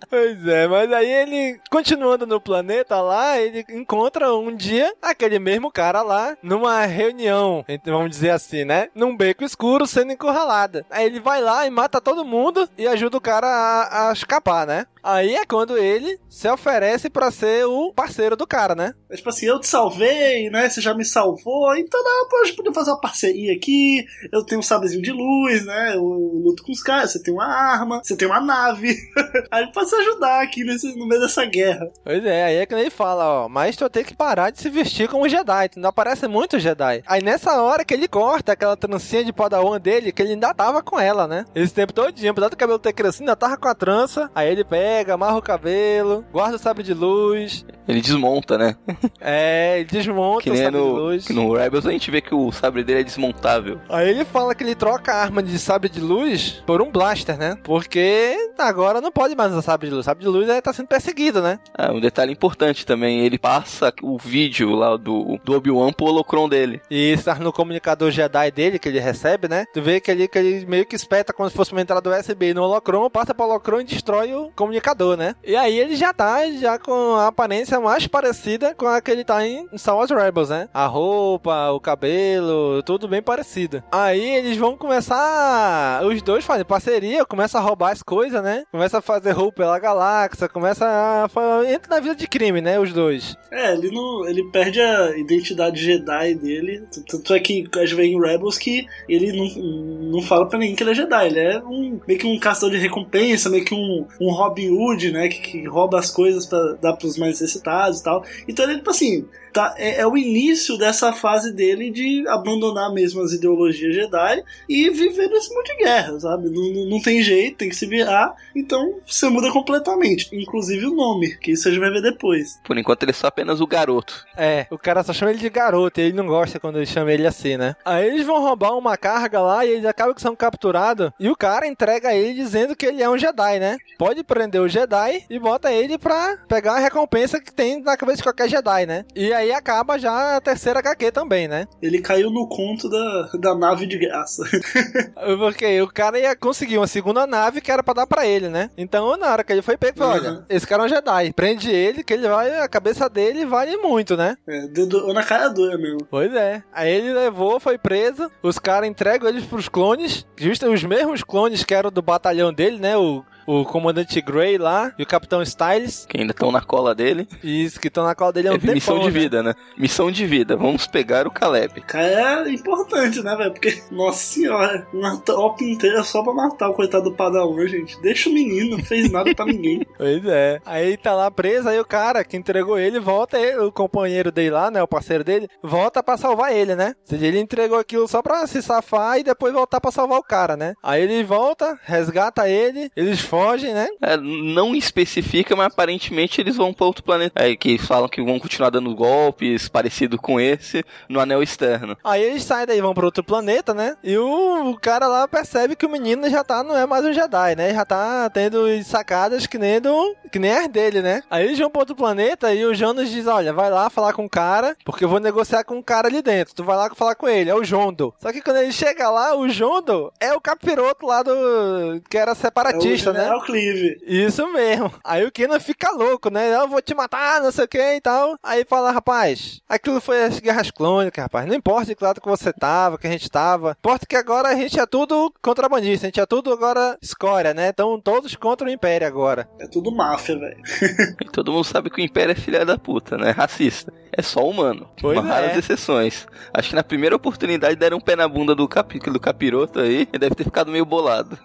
Pois é, mas aí ele, continuando no planeta lá, ele encontra um dia aquele mesmo cara lá numa reunião, vamos dizer assim, né? Num beco escuro sendo encurralada. Aí ele vai lá e mata todo mundo e ajuda o cara a, a escapar, né? Aí é quando ele se oferece para ser o parceiro do cara, né? É tipo assim, eu te salvei, né? Você já me salvou, então não, pô, a gente podia fazer uma parceria aqui. Eu tenho um sabrezinho de luz, né? Eu luto com os caras, você tem uma arma, você tem uma nave. [laughs] aí pode se ajudar aqui nesse, no meio dessa guerra. Pois é, aí é que ele fala, ó, mas tu tem que parar de se vestir como Jedi, tu não aparece muito Jedi. Aí nessa hora que ele corta aquela trancinha de padawan dele, que ele ainda tava com ela, né? Esse tempo dia, apesar do cabelo ter crescido, ainda tava com a trança. Aí ele pega, amarra o cabelo, guarda o sabre de luz. Ele desmonta, né? É, ele desmonta que nem sabre no, de luz. que no Rebels a gente vê que o sabre dele é desmontável. Aí ele fala que ele troca a arma de sabre de luz por um blaster, né? Porque agora não pode mais usar sabre de luz. Sabre de luz é, tá sendo perseguido, né? Ah, um detalhe importante também, ele passa o vídeo lá do, do Obi-Wan pro holocron dele. E está no comunicador Jedi dele, que ele recebe, né? Tu vê que ele, que ele meio que espeta como se fosse uma entrada USB no holocron, passa pro holocron e destrói o comunicador, né? E aí ele já tá já com a aparência mais parecida com a que ele tá em Star Wars Rebels, né? A roupa, o cabelo, tudo bem parecido. Aí eles vão começar, os dois fazem parceria, começa a roubar as coisas, né? Começa a fazer roupa pela galáxia, começa a... entra na vida de crime, né? Os dois. É, ele não. Ele perde a identidade Jedi dele. Tanto é que a gente vê em Rebels que ele não, não fala pra ninguém que ele é Jedi. Ele é um, meio que um caçador de recompensa, meio que um, um Robin Hood, né? Que, que rouba as coisas pra dar pros mais necessitados e tal. Então ele, tipo assim, tá, é, é, o início dessa fase dele de abandonar mesmo as ideologias Jedi e viver nesse mundo de guerra, sabe? Não, não, não, tem jeito, tem que se virar. Então você muda completamente. Inclusive o nome, que isso a gente vai ver depois. Por enquanto ele é só apenas o garoto. É, o cara só chama ele de garoto e ele não gosta quando ele chama ele assim, né? Aí eles vão roubar uma carga lá e eles acabam que são capturados. E o cara entrega ele dizendo que ele é um Jedi, né? Pode prender o Jedi e bota ele pra pegar a recompensa que tem na cabeça de qualquer Jedi, né? E aí acaba já a terceira HQ também, né? Ele caiu no conto da, da nave de graça. [laughs] Porque o cara ia conseguir uma segunda nave que era pra dar pra ele, né? Então na hora que ele foi pego, uhum. olha, esse cara é um Jedi. Prende ele, que ele vai, a cabeça dele vale muito, né? É, dedo na cara dura mesmo. Pois é. Aí ele levou, foi preso, os caras entregam eles pros clones, justo os mesmos clones que eram do batalhão dele, né? O o comandante Gray lá e o capitão Styles. Que ainda estão na cola dele. Isso, que estão na cola dele há um é tempão, Missão de né? vida, né? Missão de vida. Vamos pegar o Caleb. Cara, é importante, né, velho? Porque, nossa senhora, uma tropa inteira só pra matar o coitado do Padawan, gente. Deixa o menino, não fez nada pra ninguém. [laughs] pois é. Aí tá lá preso, aí o cara que entregou ele volta, ele, o companheiro dele lá, né, o parceiro dele, volta pra salvar ele, né? Ou seja, ele entregou aquilo só pra se safar e depois voltar pra salvar o cara, né? Aí ele volta, resgata ele, eles fogem, né? É, não especifica, mas aparentemente eles vão para outro planeta. É, que falam que vão continuar dando golpes parecido com esse no anel externo. Aí eles saem daí, vão para outro planeta, né? E o, o, cara lá percebe que o menino já tá, não é mais um Jedi, né? Já tá tendo sacadas que nem do, que nem as dele, né? Aí eles vão para outro planeta e o Jonas diz: Olha, vai lá falar com o cara, porque eu vou negociar com o cara ali dentro. Tu vai lá falar com ele, é o Jondo. Só que quando ele chega lá, o Jondo é o capiroto lá do. que era separatista, é o né? Clive. Isso mesmo. Aí o Kenan fica louco, né? Eu vou te matar, não sei o que e tal. Aí fala, rapaz, aquilo foi as guerras clônicas, rapaz. Não importa de que lado que você tava, que a gente tava. Importa que agora a gente é tudo contrabandista, a gente é tudo agora escória, né? Então todos contra o Império agora. É tudo máfia, velho. [laughs] e todo mundo sabe que o Império é filha da puta, né? Racista. É só humano. Pois Uma raras é. exceções. Acho que na primeira oportunidade deram um pé na bunda do, capi, do capiroto aí e deve ter ficado meio bolado.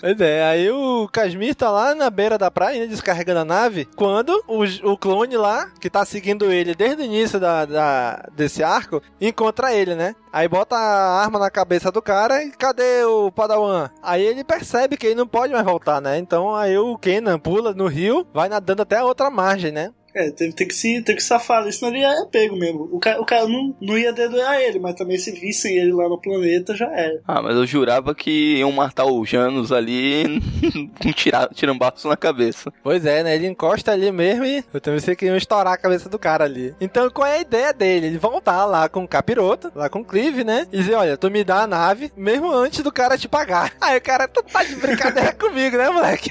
pois é, aí o Casmir tá lá na beira da praia, né, descarregando a nave, quando o, o clone lá, que tá seguindo ele desde o início da, da, desse arco, encontra ele, né? Aí bota a arma na cabeça do cara e cadê o Padawan? Aí ele percebe que ele não pode mais voltar, né? Então aí o Kenan pula no rio, vai nadando até a outra margem, né? É, teve, tem, que se, tem que safar ali, senão ele é pego mesmo. O cara, o cara não, não ia dedorar ele, mas também se vissem ele lá no planeta, já era. Ah, mas eu jurava que iam matar o Janus ali [laughs] com tirambaço na cabeça. Pois é, né? Ele encosta ali mesmo e eu também sei que iam estourar a cabeça do cara ali. Então, qual é a ideia dele? Ele voltar lá com o capiroto, lá com o Clive, né? E dizer, olha, tu me dá a nave, mesmo antes do cara te pagar. [laughs] Aí o cara, tu tá de brincadeira [laughs] comigo, né, moleque?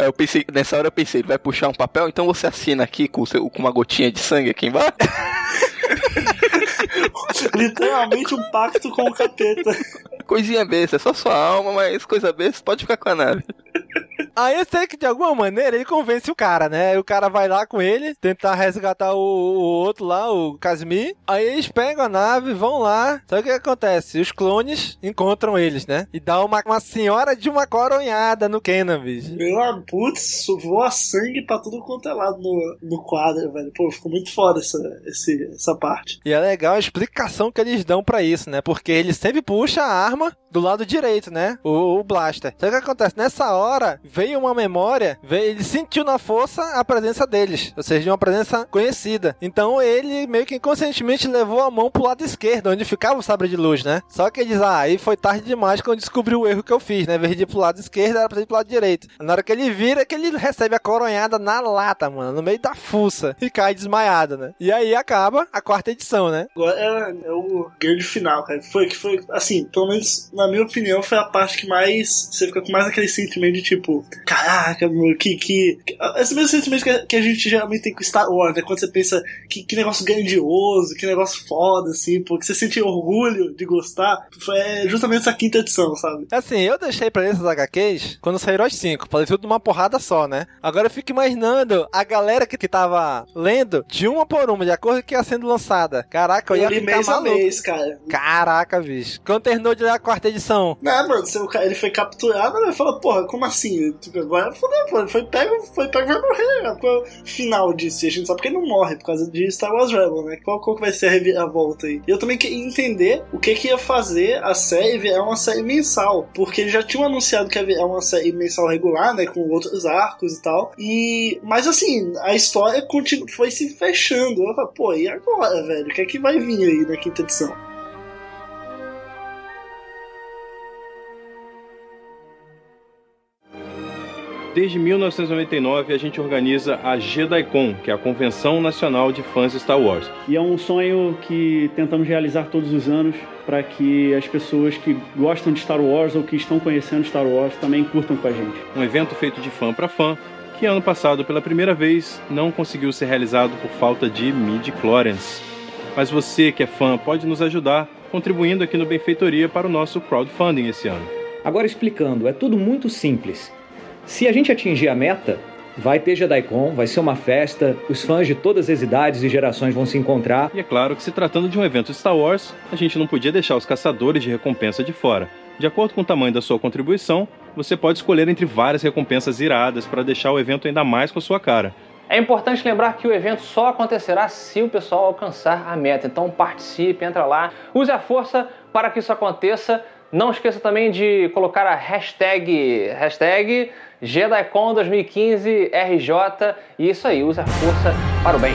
É, eu pensei, nessa hora eu pensei, ele vai puxar um papel, então você assina aqui com, seu, com uma gotinha de sangue aqui embaixo. [laughs] Literalmente um pacto com o capeta. Coisinha besta, é só sua alma, mas coisa besta, pode ficar com a nave. Aí eu sei que de alguma maneira ele convence o cara, né? O cara vai lá com ele, tentar resgatar o, o outro lá, o Casimir. Aí eles pegam a nave, vão lá. Só que o que acontece? Os clones encontram eles, né? E dá uma, uma senhora de uma coronhada no Kenan, bicho. Meu putz, voa sangue pra tudo quanto é lado no, no quadro, velho. Pô, ficou muito foda essa, esse, essa parte. E é legal a explicação que eles dão para isso, né? Porque ele sempre puxa a arma do lado direito, né? O, o Blaster. Então o que acontece? Nessa hora, veio uma memória, veio, ele sentiu na força a presença deles, ou seja, de uma presença conhecida. Então ele meio que inconscientemente levou a mão pro lado esquerdo, onde ficava o sabre de luz, né? Só que ele diz, ah, aí foi tarde demais quando descobriu o erro que eu fiz, né? Em vez de ir pro lado esquerdo, era pra ir pro lado direito. Na hora que ele vira, que ele recebe a coronhada na lata, mano, no meio da fuça, e cai desmaiado, né? E aí acaba a quarta edição, né? Agora é, é o grande final, cara. Foi que foi, assim, pelo menos na minha opinião, foi a parte que mais. Você fica com mais aquele sentimento de tipo, caraca, meu, que. que, esse mesmo sentimento que a, que a, gente geralmente tem com Star Wars, né? Quando você pensa que, que negócio grandioso, que negócio foda, assim, porque você sente orgulho de gostar. Foi justamente essa quinta edição, sabe? Assim, eu deixei pra esses HQs quando saíram as cinco. Falei tudo numa porrada só, né? Agora eu fico imaginando a galera que, que tava lendo de uma por uma, de acordo com que ia sendo lançada. Caraca, eu, eu ia ficar mês maluco. A mês, cara. Caraca, bicho. Quando terminou de ler a quarta edição? Não, mano, ele foi capturado, ele falou, porra, como assim? Tipo, agora fodeu, foi pego, foi pego vai morrer. Qual é o final disso? E a gente sabe que ele não morre por causa de Star Wars Rebel, né? Qual, qual vai ser a reviravolta aí? E eu também queria entender o que que ia fazer a série virar uma série mensal, porque eles já tinham anunciado que ia virar uma série mensal regular, né, com outros arcos e tal, e... Mas assim, a história continu... foi se fechando. Eu falei, pô, e agora, velho? O que é que vai vir aí na quinta edição? Desde 1999 a gente organiza a JediCon, que é a Convenção Nacional de Fãs de Star Wars. E é um sonho que tentamos realizar todos os anos para que as pessoas que gostam de Star Wars ou que estão conhecendo Star Wars também curtam com a gente. Um evento feito de fã para fã, que ano passado pela primeira vez não conseguiu ser realizado por falta de midi-chlorians. Mas você que é fã pode nos ajudar contribuindo aqui no Benfeitoria para o nosso crowdfunding esse ano. Agora explicando, é tudo muito simples. Se a gente atingir a meta, vai ter JediCon, vai ser uma festa, os fãs de todas as idades e gerações vão se encontrar. E é claro que se tratando de um evento Star Wars, a gente não podia deixar os caçadores de recompensa de fora. De acordo com o tamanho da sua contribuição, você pode escolher entre várias recompensas iradas para deixar o evento ainda mais com a sua cara. É importante lembrar que o evento só acontecerá se o pessoal alcançar a meta. Então participe, entra lá, use a força para que isso aconteça. Não esqueça também de colocar a hashtag, hashtag JediCon 2015 RJ e isso aí, usa a força para o bem.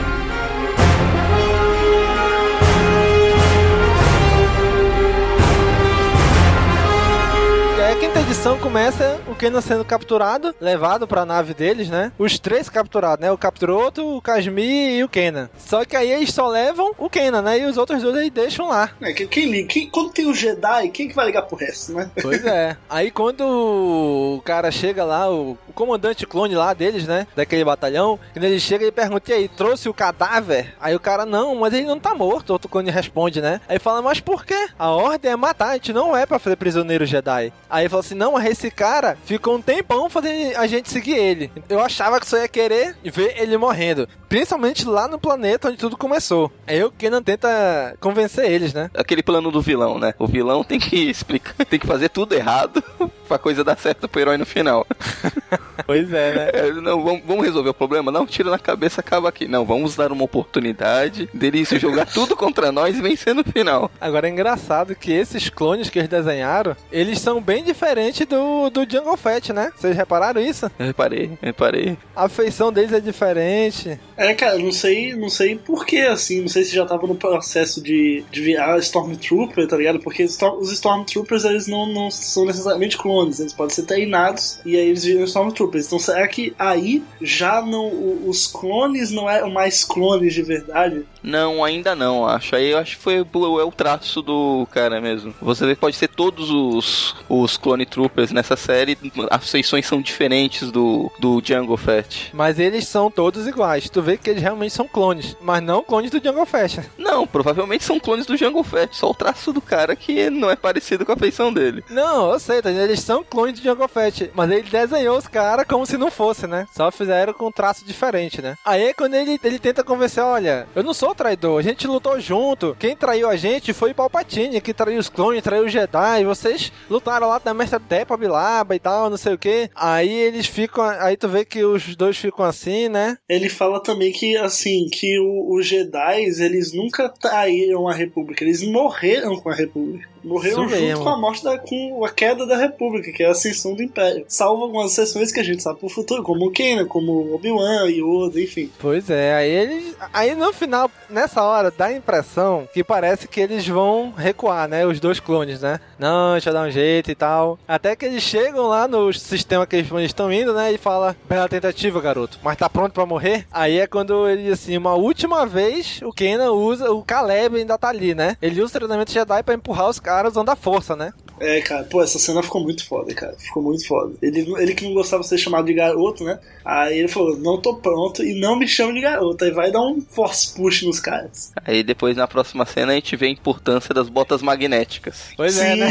Edição começa o Kenan sendo capturado, levado pra nave deles, né? Os três capturados, né? O Capiroto, o Kasmi e o Kenan. Só que aí eles só levam o Kenan, né? E os outros dois aí deixam lá. É, quem, quem? Quem, quando tem o Jedi, quem que vai ligar pro resto, né? Pois é. [laughs] Aí quando o cara chega lá, o comandante clone lá deles, né? Daquele batalhão, quando ele chega e pergunta, e aí, trouxe o cadáver? Aí o cara, não, mas ele não tá morto. Outro clone responde, né? Aí fala, mas por quê? A ordem é matar, a gente não é pra fazer prisioneiro Jedi. Aí ele falou assim: não, esse cara ficou um tempão fazendo a gente seguir ele. Eu achava que só ia querer ver ele morrendo. Principalmente lá no planeta onde tudo começou. É eu que não tenta convencer eles, né? Aquele plano do vilão, né? O vilão tem que [laughs] explicar, tem que fazer tudo errado [laughs] pra coisa dar certo pro herói no final. [laughs] pois é, né? É, não, vamos, vamos, resolver o problema? Não, tira na cabeça, acaba aqui. Não, vamos dar uma oportunidade dele se jogar tudo contra nós e vencer no final. Agora é engraçado que esses clones que eles desenharam, eles são bem diferentes diferente do, do Jungle Fett, né? Vocês repararam isso? Eu reparei, eu reparei. A feição deles é diferente. É, cara, não sei, não sei porquê, assim, não sei se já tava no processo de, de virar Stormtrooper, tá ligado? Porque os Stormtroopers, eles não, não são necessariamente clones, eles podem ser treinados e aí eles viram Stormtroopers. Então será que aí já não, os clones não eram mais clones de verdade? Não, ainda não, acho. Aí eu acho que foi é o traço do cara mesmo. Você vê que pode ser todos os, os Clone Troopers nessa série, as feições são diferentes do, do Jungle Fett. Mas eles são todos iguais. Tu vê que eles realmente são clones, mas não clones do Jungle Fett. Não, provavelmente são clones do Jungle Fett, só o traço do cara que não é parecido com a feição dele. Não, eu sei, tá? eles são clones do Jungle Fett, mas ele desenhou os caras como se não fosse, né? Só fizeram com um traço diferente, né? Aí quando ele, ele tenta convencer, olha, eu não sou traidor, a gente lutou junto, quem traiu a gente foi o Palpatine, que traiu os clones, traiu os Jedi, vocês lutaram lá na Mestra Tepa, Bilaba e tal, não sei o que. Aí eles ficam, aí tu vê que os dois ficam assim, né? Ele fala também que, assim, que os Jedi, eles nunca traíram a República, eles morreram com a República. Morreram Isso junto mesmo. com a morte da, com a queda da República, que é a ascensão do Império. Salvo algumas exceções que a gente sabe pro futuro, como o Kenan, como Obi-Wan, Yoda, enfim. Pois é, aí eles. Aí no final, nessa hora, dá a impressão que parece que eles vão recuar, né? Os dois clones, né? Não, deixa eu dar um jeito e tal. Até que eles chegam lá no sistema que eles estão indo, né? E fala, bela tentativa, garoto. Mas tá pronto para morrer? Aí é quando ele, assim, uma última vez, o Kenan usa, o Caleb ainda tá ali, né? Ele usa o treinamento Jedi pra empurrar os caras caras usando a força, né? É, cara, pô, essa cena ficou muito foda, cara. Ficou muito foda. Ele, ele que não gostava de ser chamado de garoto, né? Aí ele falou: não tô pronto e não me chame de garoto. Aí vai dar um force push nos caras. Aí depois na próxima cena a gente vê a importância das botas magnéticas. Pois é, Sim. é, né?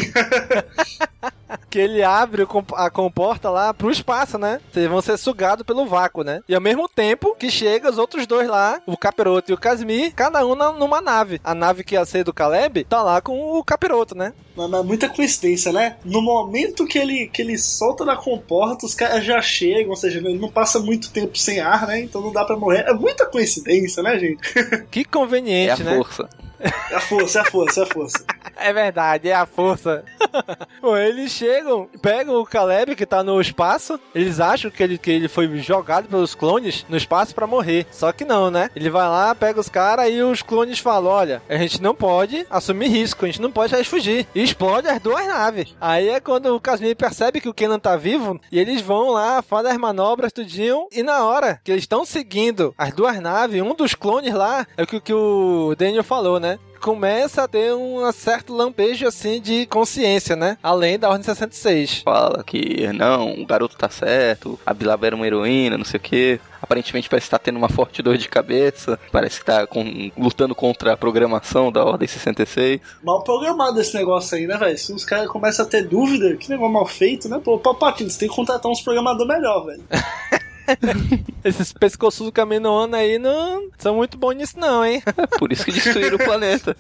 [laughs] que ele abre a comporta lá pro espaço, né? Vocês vão ser sugados pelo vácuo, né? E ao mesmo tempo que chega os outros dois lá, o Capiroto e o Casmir, cada um numa nave. A nave que ia ser do Caleb tá lá com o Capiroto, né? Mas, mas muita coincidência, né? No momento que ele, que ele solta da comporta, os caras já chegam, ou seja, ele não passa muito tempo sem ar, né? Então não dá para morrer. É muita coincidência, né, gente? [laughs] Que conveniente, é a né? Força. É a força, é a força, é a força. [laughs] É verdade, é a força. [laughs] Bom, eles chegam, pegam o Caleb que tá no espaço, eles acham que ele, que ele foi jogado pelos clones no espaço para morrer. Só que não, né? Ele vai lá, pega os caras e os clones falam: olha, a gente não pode assumir risco, a gente não pode fugir. E explode as duas naves. Aí é quando o Casimir percebe que o Kenan tá vivo e eles vão lá, fazem as manobras, tudinho. E na hora que eles estão seguindo as duas naves, um dos clones lá, é o que, que o Daniel falou, né? Começa a ter um certo lampejo assim de consciência, né? Além da Ordem 66. Fala que não, o garoto tá certo, a Bilaba era uma heroína, não sei o que. Aparentemente parece estar tá tendo uma forte dor de cabeça, parece que tá com, lutando contra a programação da Ordem 66. Mal programado esse negócio aí, né, velho? Se os caras começam a ter dúvida, que negócio mal feito, né? Pô, Palpatine, você tem que contratar uns programadores melhor, velho. [laughs] [laughs] Esses pescoços do Caminoano aí não são muito bons nisso, não, hein? É [laughs] por isso que destruíram o planeta.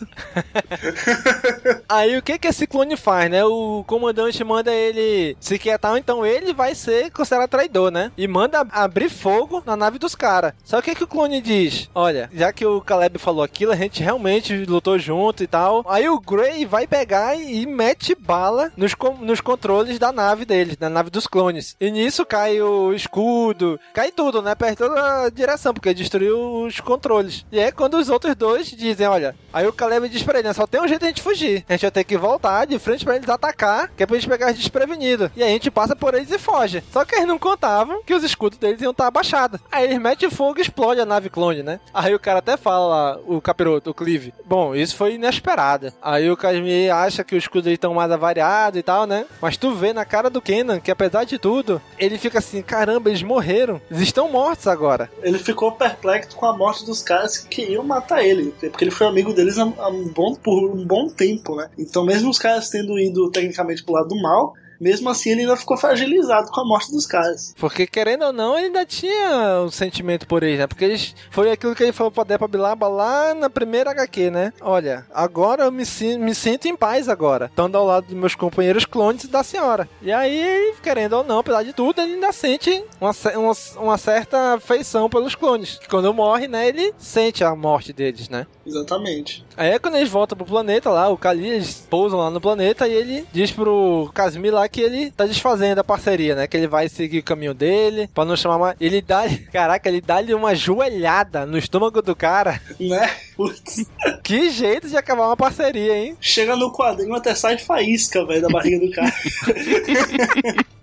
aí o que que esse clone faz, né? O comandante manda ele se quietar, então ele vai ser considerado traidor, né? E manda abrir fogo na nave dos caras. Só que o que o clone diz? Olha, já que o Caleb falou aquilo, a gente realmente lutou junto e tal. Aí o Grey vai pegar e mete bala nos, nos controles da nave deles, da nave dos clones. E nisso cai o escudo, cai tudo, né? Perde toda a direção, porque destruiu os controles. E é quando os outros dois dizem, olha, aí o Caleb diz pra ele, né? Só tem um jeito de a gente fugir. A gente vai ter que voltar de frente pra eles atacar, que é pra gente pegar eles desprevenidos. E aí a gente passa por eles e foge. Só que eles não contavam que os escudos deles iam estar abaixados. Aí eles metem fogo e explode a nave clone, né? Aí o cara até fala o capiroto, o Clive. Bom, isso foi inesperado. Aí o Casimir acha que os escudos estão mais avariados e tal, né? Mas tu vê na cara do Kenan que apesar de tudo, ele fica assim, caramba, eles morreram morreram. Eles estão mortos agora. Ele ficou perplexo com a morte dos caras que queriam matar ele. Porque ele foi amigo deles há um bom, por um bom tempo, né? Então, mesmo os caras tendo ido tecnicamente pro lado do mal, mesmo assim ele ainda ficou fragilizado com a morte dos caras. Porque querendo ou não, ele ainda tinha um sentimento por eles, né? Porque eles, foi aquilo que ele falou pra Depa Bilaba lá na primeira HQ, né? Olha, agora eu me, me sinto em paz agora, estando ao lado dos meus companheiros clones e da senhora. E aí, querendo ou não, apesar de tudo, ele ainda sente uma, uma, uma certa afeição pelos clones. Que quando morre, né, ele sente a morte deles, né? Exatamente. Aí é quando eles voltam pro planeta lá, o Kali, eles pousam lá no planeta e ele diz pro Casimir lá lá que ele tá desfazendo a parceria, né? Que ele vai seguir o caminho dele, pra não chamar mais. Ele dá. [laughs] Caraca, ele dá-lhe uma joelhada no estômago do cara. Né? Putz. Que jeito de acabar uma parceria, hein? Chega no quadrinho até sai faísca, velho, da barriga do cara. [laughs]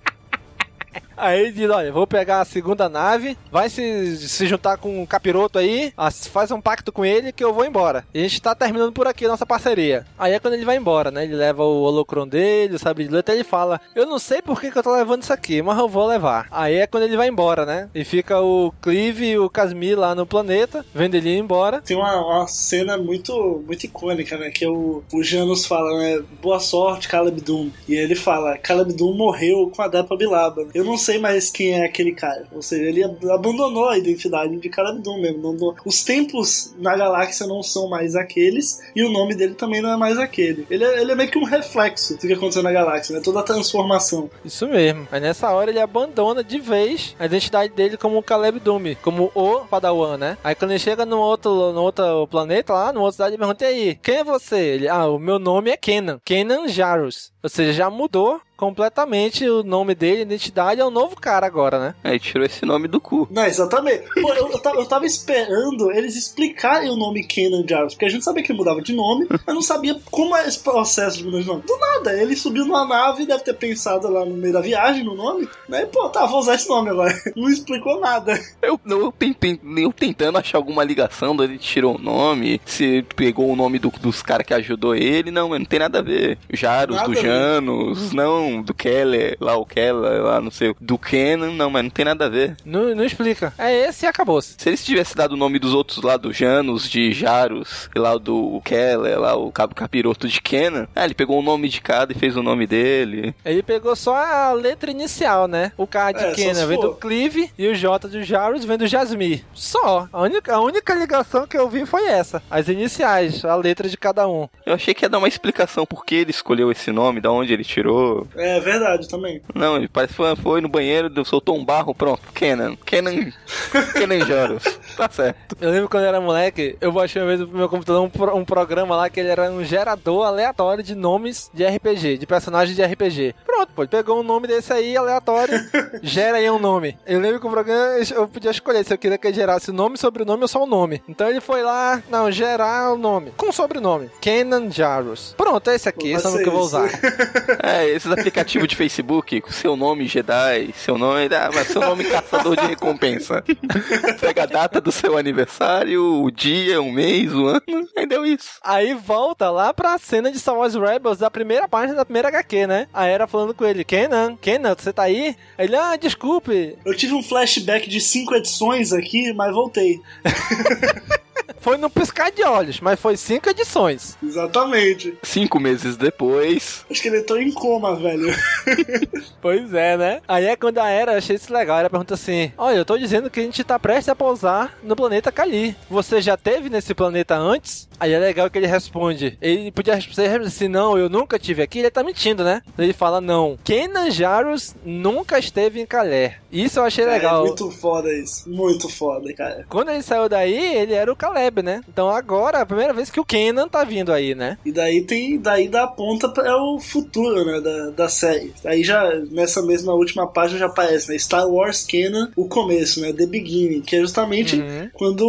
Aí ele diz: Olha, vou pegar a segunda nave, vai se, se juntar com o capiroto aí, faz um pacto com ele que eu vou embora. E a gente tá terminando por aqui a nossa parceria. Aí é quando ele vai embora, né? Ele leva o holocron dele, o sabe de luz, até ele fala: Eu não sei por que, que eu tô levando isso aqui, mas eu vou levar. Aí é quando ele vai embora, né? E fica o Clive e o Casmir lá no planeta, vendo ele ir embora. Tem uma, uma cena muito, muito icônica, né? Que é o, o Janus fala, né? Boa sorte, Caleb Doom. E ele fala: Caleb Doom morreu com a Depa Bilaba. Eu não sei mais quem é aquele cara. Ou seja, ele abandonou a identidade de Doom mesmo. Os tempos na galáxia não são mais aqueles e o nome dele também não é mais aquele. Ele é, ele é meio que um reflexo do que aconteceu na galáxia, né? Toda a transformação. Isso mesmo. Aí nessa hora ele abandona de vez a identidade dele como Caleb Doom, como o Padawan, né? Aí quando ele chega no outro, no outro planeta lá, no outro cidade, ele pergunta: aí, quem é você? Ele, ah, o meu nome é Kenan. Kenan Jarus. Ou seja, já mudou completamente o nome dele, a identidade, é um novo cara agora, né? É, tirou esse nome do cu. Não, exatamente. Pô, eu, eu, tava, eu tava esperando eles explicarem o nome Kenan Jarvis, porque a gente sabia que ele mudava de nome, mas não sabia como é esse processo de mudar de nome. Do nada, ele subiu numa nave, deve ter pensado lá no meio da viagem no nome, né? E, pô, tá, vou usar esse nome agora. [laughs] Não explicou nada. Eu, eu, eu tentando achar alguma ligação, ele tirou o nome, se pegou o nome do, dos caras que ajudou ele, não, não tem nada a ver. Jaros, nada do Janos, não, do Keller, lá o Keller, lá não sei, do Kenan, não, mas não tem nada a ver. Não, não explica. É esse e acabou-se. Se eles tivessem dado o nome dos outros lá, do Janos, de Jaros, e lá do Keller, lá o Cabo Capiroto de Kenan, ah, ele pegou o nome de cada e fez o nome dele. Ele pegou só a letra inicial, né? O K de é, Kenan vem do Clive e o J do Jaros vem do Jasmine. Só. A única, a única ligação que eu vi foi essa. As iniciais, a letra de cada um. Eu achei que ia dar uma explicação por que ele escolheu esse nome, da onde ele tirou. É verdade também. Não, ele parece que foi, no banheiro, soltou um barro, pronto. Kenan. Kenan. Kenan Joros. [laughs] Tá certo. Eu lembro quando eu era moleque, eu baixei uma vez no meu computador um, um programa lá que ele era um gerador aleatório de nomes de RPG, de personagens de RPG. Pronto, pô, ele pegou um nome desse aí aleatório, [laughs] gera aí um nome. Eu lembro que o programa eu podia escolher se eu queria que ele gerasse o nome, sobrenome ou só o nome. Então ele foi lá, não, gerar o nome, com sobrenome. Kenan Jarus. Pronto, é esse aqui, esse é o que eu vou usar. [laughs] é, esses aplicativos de Facebook, com seu nome Jedi, seu nome, ah, mas seu nome caçador de recompensa. Pega a data do seu aniversário, o dia, o mês, o ano, aí deu isso. Aí volta lá pra cena de Star Wars Rebels da primeira página da primeira HQ, né? A Era falando com ele, Kenan, Kenan, você tá aí? Ele, ah, desculpe. Eu tive um flashback de cinco edições aqui, mas voltei. [laughs] Foi no piscar de olhos, mas foi cinco edições. Exatamente. Cinco meses depois. Acho que ele entrou em coma, velho. [laughs] pois é, né? Aí é quando a Era, achei isso legal. Ela pergunta assim: Olha, eu tô dizendo que a gente tá prestes a pousar no planeta Kali. Você já teve nesse planeta antes? Aí é legal que ele responde. Ele podia responder assim: Não, eu nunca tive aqui. Ele tá mentindo, né? Ele fala: Não. Kenan Jarus nunca esteve em Calé. Isso eu achei cara, legal. É muito foda isso. Muito foda, cara. Quando ele saiu daí, ele era o Caleb, né? Então agora é a primeira vez que o Kenan tá vindo aí, né? E daí tem. Daí dá ponta é o futuro, né? Da, da série. Aí já, nessa mesma última página, já aparece, né? Star Wars Kenan, o começo, né? The Beginning, que é justamente uhum. quando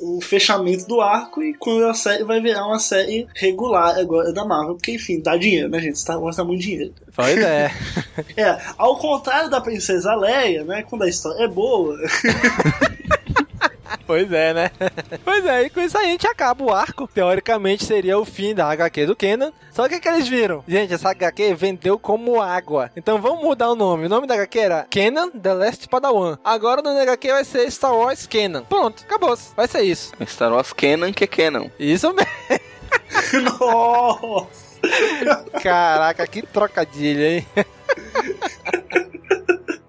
o fechamento do arco e quando a série vai virar uma série regular agora da Marvel, porque enfim, dá dinheiro, né, gente? Star Wars dá muito dinheiro. Pois é. [laughs] é, ao contrário da Princesa Leia, né? Quando a história é boa. [laughs] Pois é, né? [laughs] Pois é, e com isso a gente acaba o arco. Teoricamente seria o fim da HQ do Kenan. Só que o que eles viram? Gente, essa HQ vendeu como água. Então vamos mudar o nome. O nome da HQ era Kenan The Last Padawan. Agora o nome da HQ vai ser Star Wars Kenan. Pronto, acabou. -se. Vai ser isso. Star Wars Kenan que é Kenan. Isso mesmo. [laughs] Nossa! Caraca, que trocadilho, hein? [laughs]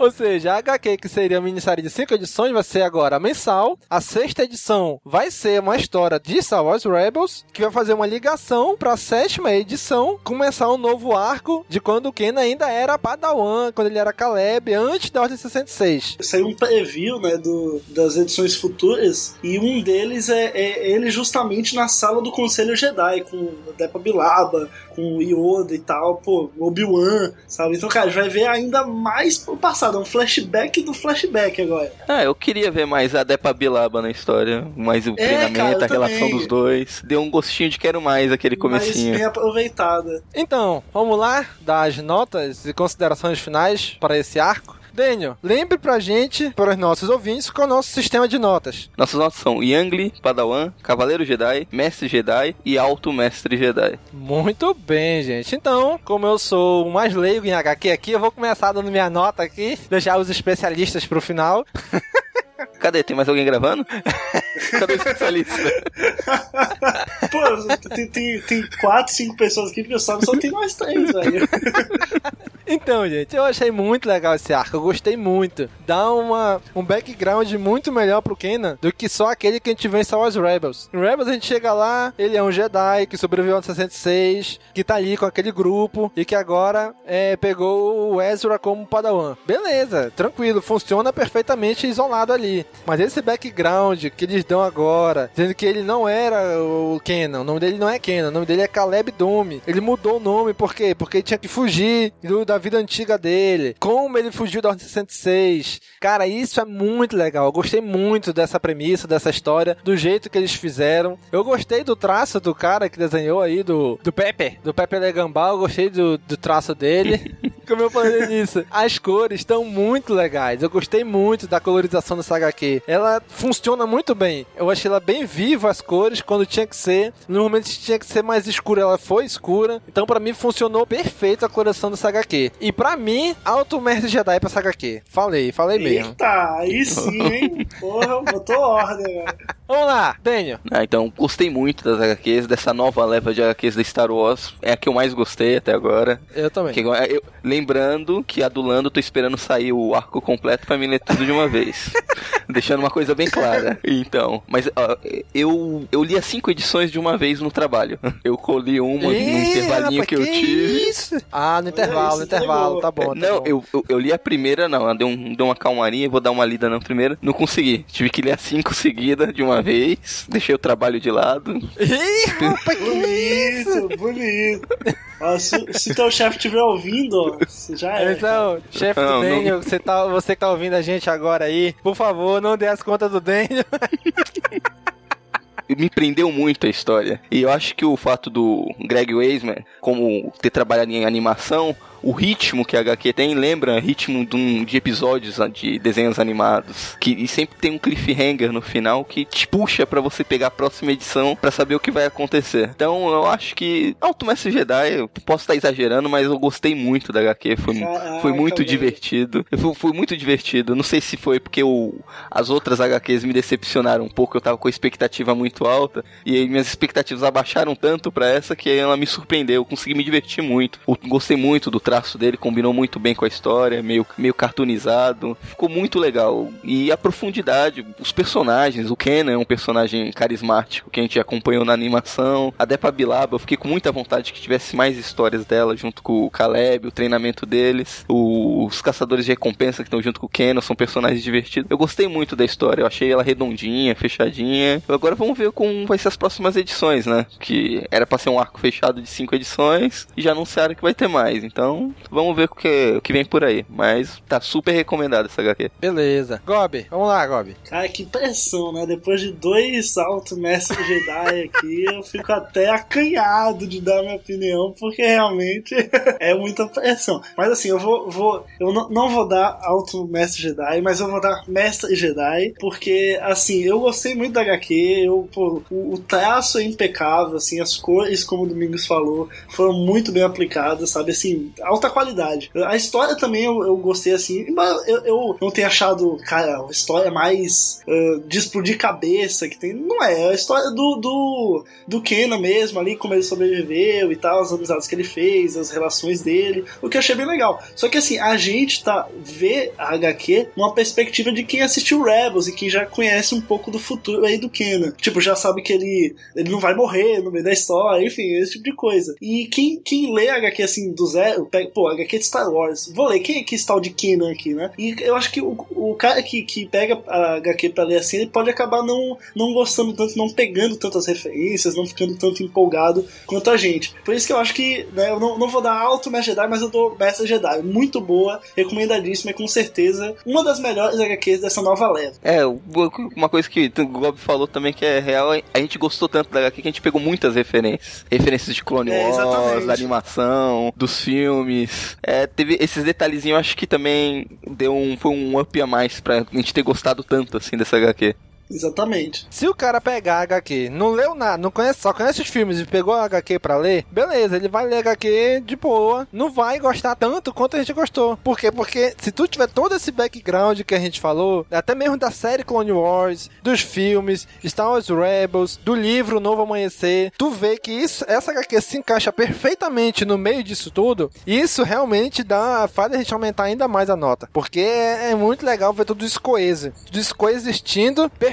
Ou seja, a HQ, que seria uma minissérie de cinco edições, vai ser agora mensal. A sexta edição vai ser uma história de Star Wars Rebels, que vai fazer uma ligação para a sétima edição, começar um novo arco de quando o Ken ainda era Padawan, quando ele era Caleb, antes da Ordem 66. Saiu um preview, né, do, das edições futuras, e um deles é, é ele justamente na sala do Conselho Jedi, com Depa Bilaba, com Yoda e tal, pô, Obi-Wan, sabe? Então, cara, a gente vai ver ainda mais pro passado, um flashback do flashback agora. Ah, eu queria ver mais a Depa Bilaba na história, mais o É, treinamento, cara, a relação também. dos dois. Deu um gostinho de quero mais aquele comecinho. Mas bem aproveitada. Então, vamos lá dar as notas e considerações finais para esse arco. Daniel, lembre pra gente, para os nossos ouvintes, qual é o nosso sistema de notas. Nossas notas são Yangli, Padawan, Cavaleiro Jedi, Mestre Jedi e Alto Mestre Jedi. Muito bem, gente. Então, como eu sou o mais leigo em HQ aqui, eu vou começar dando minha nota aqui, deixar os especialistas pro final. [laughs] Cadê? Tem mais alguém gravando? [laughs] Cadê o especialista? [laughs] Pô, tem, tem, tem quatro, cinco pessoas aqui, porque eu sabe só tem nós três, velho. Então, gente, eu achei muito legal esse arco, eu gostei muito. Dá uma, um background muito melhor pro Kenan do que só aquele que a gente vê em Star Wars Rebels. Em Rebels a gente chega lá, ele é um Jedi que sobreviveu ao 66, que tá ali com aquele grupo e que agora é, pegou o Ezra como Padawan. Beleza, tranquilo, funciona perfeitamente isolado ali. Mas esse background que eles dão agora, dizendo que ele não era o Kenan, o nome dele não é Kenan, o nome dele é Caleb Dume. Ele mudou o nome, por quê? Porque ele tinha que fugir do- da vida antiga dele. Como ele fugiu da Ordem 66. Cara, isso é muito legal. Eu gostei muito dessa premissa, dessa história, do jeito que eles fizeram. Eu gostei do traço do cara que desenhou aí, do, do Pepe, do Pepe Legambal. Eu gostei do, do traço dele. [laughs] Como eu falei nisso, as cores estão muito legais. Eu gostei muito da colorização dessa HQ. Ela funciona muito bem. Eu achei ela bem viva as cores quando tinha que ser. No momento que tinha que ser mais escura, ela foi escura. Então pra mim funcionou perfeito a coloração dessa HQ. E pra mim, Alto Mestre Jedi pra essa HQ. Falei, falei mesmo. Eita, aí sim, hein? Porra, botou ordem, velho. Vamos lá, Daniel. Ah, então, gostei muito das HQs, dessa nova leva de HQs da Star Wars. É a que eu mais gostei até agora. Eu também. Que eu- lembrando que a do Lando, tô esperando sair o arco completo pra me ler tudo de uma vez. [laughs] Deixando uma coisa bem clara. Então, mas ó, eu, eu li as cinco edições de uma vez no trabalho. Eu colhi uma no intervalinho rapaz, que eu tive. Isso? Ah, no intervalo, no intervalo, tá bom. Tá não, bom. eu, eu, eu li a primeira, não, deu, um, deu uma calmaria, vou dar uma lida na primeira. Não consegui. Tive que ler as cinco [laughs] seguidas de uma vez. Deixei o trabalho de lado. Ih, rapaz, que isso? Bonito, bonito. Se, se teu chefe estiver ouvindo, ó, já é. Então, chefe do Não, não- Daniel, você, tá, você que tá ouvindo a gente agora aí, por favor, não dê as contas do Daniel. me prendeu muito a história. E eu acho que o fato do Greg Weisman, como ter trabalhado em animação, o ritmo que a HQ tem lembra ritmo de, um- de episódios de desenhos animados. Que e sempre tem um cliffhanger no final que te puxa pra você pegar a próxima edição pra saber o que vai acontecer. Então eu acho que Alto Mestre Jedi, eu posso estar exagerando, mas eu gostei muito da HQ. Foi, Caraca, foi muito velho. divertido. Foi, foi muito divertido. Não sei se foi porque o, as outras HQs me decepcionaram um pouco. Eu tava com a expectativa muito alta. E aí minhas expectativas abaixaram tanto pra essa que ela me surpreendeu. Eu consegui me divertir muito. Eu gostei muito do traço dele, combinou muito bem com a história, meio, meio cartoonizado. Ficou muito legal. E a profundidade, os personagens. O Kenan é um personagem carismático que a gente acompanhou na animação. A Depa Bilaba, eu fiquei com muita vontade que tivesse mais histórias dela junto com o Caleb, o treinamento deles. Os caçadores de recompensa que estão junto com o Kenan são personagens divertidos. Eu gostei muito da história, eu achei ela redondinha, fechadinha. Agora vamos ver como vai ser as próximas edições, né? Que era pra ser um arco fechado de cinco edições e já anunciaram que vai ter mais. Então vamos ver o que, o que vem por aí. Mas tá super recomendado essa HQ. Beleza. Gobi, vamos lá, Gobi. Cara, que pressão, né? Depois de dois altos mestres Jedi aqui, eu fico até acanhado de dar minha opinião, porque realmente [laughs] é muita pressão. Mas assim, eu vou. vou eu não, não vou dar alto mestre Jedi, mas eu vou dar mestre Jedi, porque assim, eu gostei muito da HQ, eu, pô, o, o traço é impecável, assim, as cores, como o Domingos falou, foram muito bem aplicadas, sabe? Assim, alta qualidade. A história também eu, eu gostei assim, eu, eu não tenha achado, cara, a história mais uh, de explodir cabeça que tem. Não é, é a história do, do, do Kenan mesmo ali, como ele sobreviveu e tal, as amizades que ele fez, as relações dele, o que eu achei bem legal. Só que assim, a gente tá vê a HQ numa perspectiva de quem assistiu Rebels e quem já conhece um pouco do futuro aí do Kenan. Tipo, já sabe que ele, ele não vai morrer no meio da história, enfim, esse tipo de coisa. E quem, quem lê a HQ assim do zero, pega, pô, HQ de Star Wars, vou ler, quem é que está o de Kenan aqui, né? E eu acho que o, o cara que, que pega a HQ pra ler assim, ele pode acabar não, não gostando tanto, não pegando tantas referências, não ficando tanto empolgado quanto a gente. Por isso que eu acho que, né, eu não, não vou dar alto Mestre Jedi, mas eu dou Mestre Jedi. Muito boa, recomendadíssima e com certeza uma das melhores HQs dessa nova leva. É, uma coisa que o Gob falou também que é real, a gente gostou tanto da HQ que a gente pegou muitas referências. Referências de Clone É, Wars, da animação, dos filmes. É, teve esses detalhezinhos, eu acho que também deu um, foi um up a mais pra gente ter gostado tanto assim dessa HQ. Exatamente. Se o cara pegar a HQ, não leu nada, não conhece, só conhece os filmes e pegou a HQ pra ler, beleza, ele vai ler a HQ de boa, não vai gostar tanto quanto a gente gostou. Por quê? Porque se tu tiver todo esse background que a gente falou, até mesmo da série Clone Wars, dos filmes, Star Wars Rebels, do livro Novo Amanhecer, tu vê que isso, essa HQ se encaixa perfeitamente no meio disso tudo, e isso realmente dá, faz a gente aumentar ainda mais a nota. Porque é, é muito legal ver tudo isso coeso, tudo isso coexistindo perfeitamente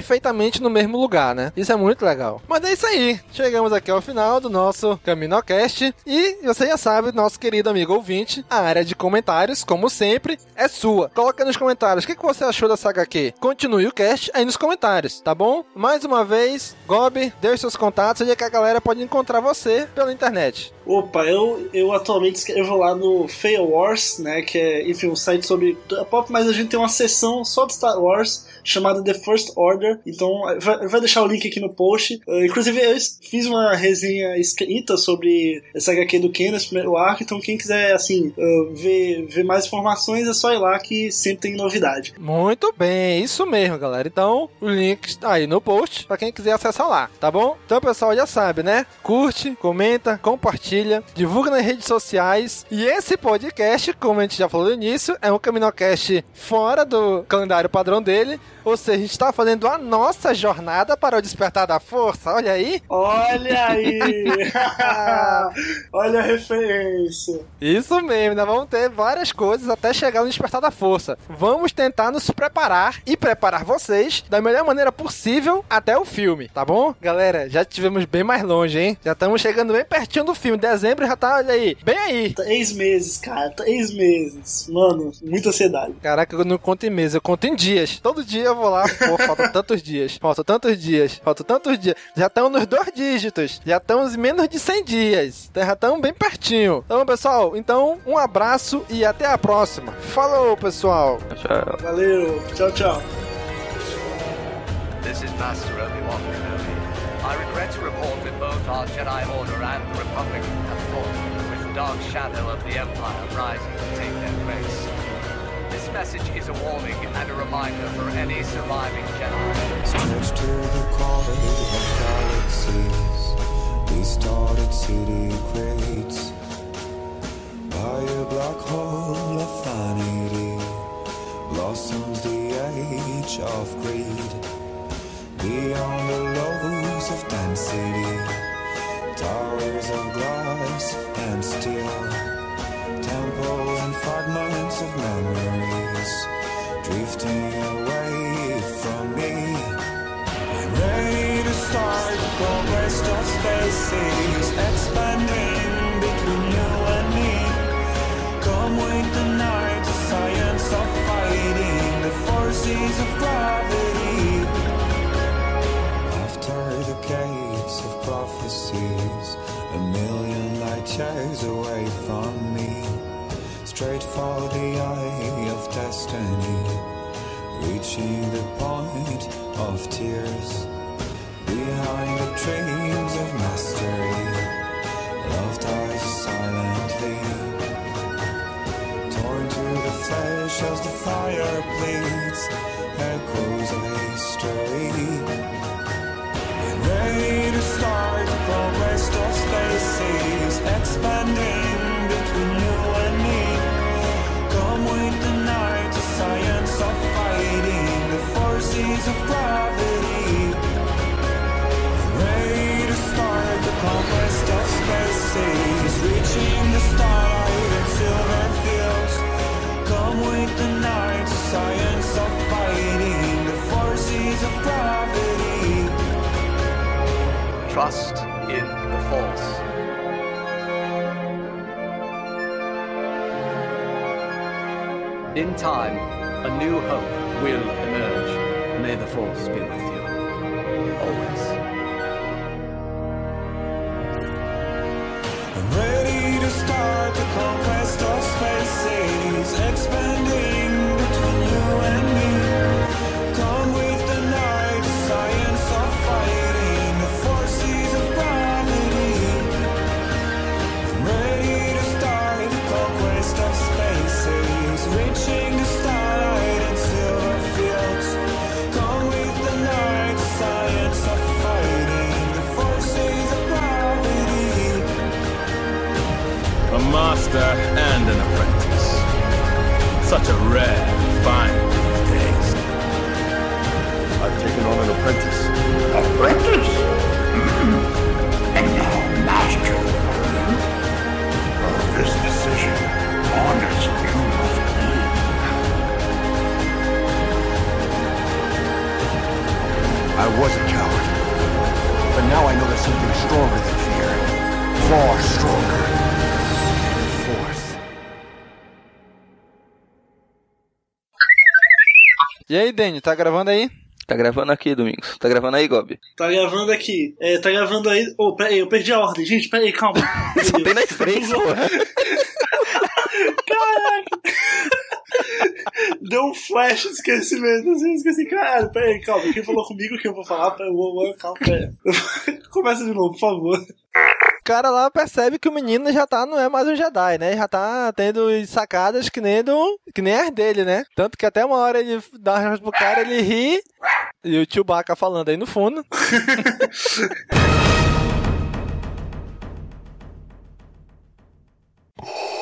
no mesmo lugar, né? Isso é muito legal. Mas é isso aí. Chegamos aqui ao final do nosso CaminoCast. E você já sabe, nosso querido amigo ouvinte, a área de comentários, como sempre, é sua. Coloca nos comentários o que, que você achou dessa HQ. Continue o cast aí nos comentários, tá bom? Mais uma vez, Gob, dê seus contatos onde é que a galera pode encontrar você pela internet. Opa, eu, eu atualmente escrevo lá no Fail Wars, né? Que é, enfim, um site sobre pop, mas a gente tem uma seção só de Star Wars chamada The First Order. Então, vai, deixar o link aqui no post. Uh, inclusive, eu fiz uma resenha escrita sobre essa HQ do Ken, esse primeiro arco. Então, quem quiser, assim, uh, ver, ver mais informações, é só ir lá que sempre tem novidade. Muito bem, isso mesmo, galera. Então, o link está aí no post para quem quiser acessar lá, tá bom? Então, pessoal, já sabe, né? Curte, comenta, compartilha, divulga nas redes sociais. E esse podcast, como a gente já falou no início, é um Caminocast fora do calendário padrão dele. Ou seja, a gente está fazendo a nossa jornada para o despertar da força. Olha aí. Olha aí! [laughs] Olha a referência. Isso mesmo, nós vamos ter várias coisas até chegar no despertar da força. Vamos tentar nos preparar e preparar vocês da melhor maneira possível até o filme, tá bom? Galera, já estivemos bem mais longe, hein? Já estamos chegando bem pertinho do filme. Dezembro já tá, olha aí, bem aí. Três meses, cara, três meses. Mano, muita ansiedade. Caraca, eu não conto em meses, eu conto em dias. Todo dia eu vou lá, pô, faltam tantos dias, faltam tantos dias, faltam tantos dias. Já estamos nos dois dígitos, já estamos em menos de 100 dias. Então já estamos bem pertinho. Então, pessoal, então um abraço e até a próxima. Falou, pessoal. Tchau. Valeu, tchau, tchau. This is Master Obi-Wan Kenobi. I regret to report that both our Jedi Order and the Republic have fallen, with the dark shadow of the Empire rising to take their place. Message is a warning and a reminder for any surviving Jedi. Stretched to the corner of galaxies, we started city greats. By a black hole of vanity, blossoms the age of greed. Beyond the lows of density, towers of glass and steel, temples and fragments of memories drifting away from me. I'm ready to start the conquest of spaces, expanding between you and me. Come with the night, the science of fighting the forces of gravity. After the gates of prophecies, a million light years away from me, straight for the eye of destiny, reaching the point of tears. Behind the dreams of mastery, love dies silently. Torn to the flesh as the fire bleeds, echoes of history. I'm ready to start the conquest of spaces, expanding forces of gravity. Ready to start the conquest of spaces, reaching the starlight and silver fields. Come with the night, science of fighting the forces of gravity. Trust in the Force. In time, a new hope will. May the Force be with you. Always. Ready to start the conquest of spaces, expanding master and an apprentice. Such a rare find these days. I've taken on an apprentice. Apprentice? Mm-hmm. And now master. Well, this decision honors you. I was a coward. But now I know there's something stronger than fear. Far stronger. E aí, Dani, tá gravando aí? Tá gravando aqui, Domingos. Tá gravando aí, Gob? Tá gravando aqui. É, tá gravando aí. Ô, peraí, eu perdi a ordem, gente. Peraí, calma. [laughs] Só tem na frente, porra. [laughs] Caraca! Deu um flash de esquecimento, assim, eu esqueci, cara peraí, calma, quem falou comigo que eu vou falar, peraí, calma, peraí. [laughs] Começa de novo, por favor. O cara lá percebe que o menino já tá, não é mais um Jedi, né? Já tá tendo sacadas que nem, do, que nem as dele, né? Tanto que até uma hora ele dá uma pro cara, ele ri, e o Chewbacca falando aí no fundo. [laughs]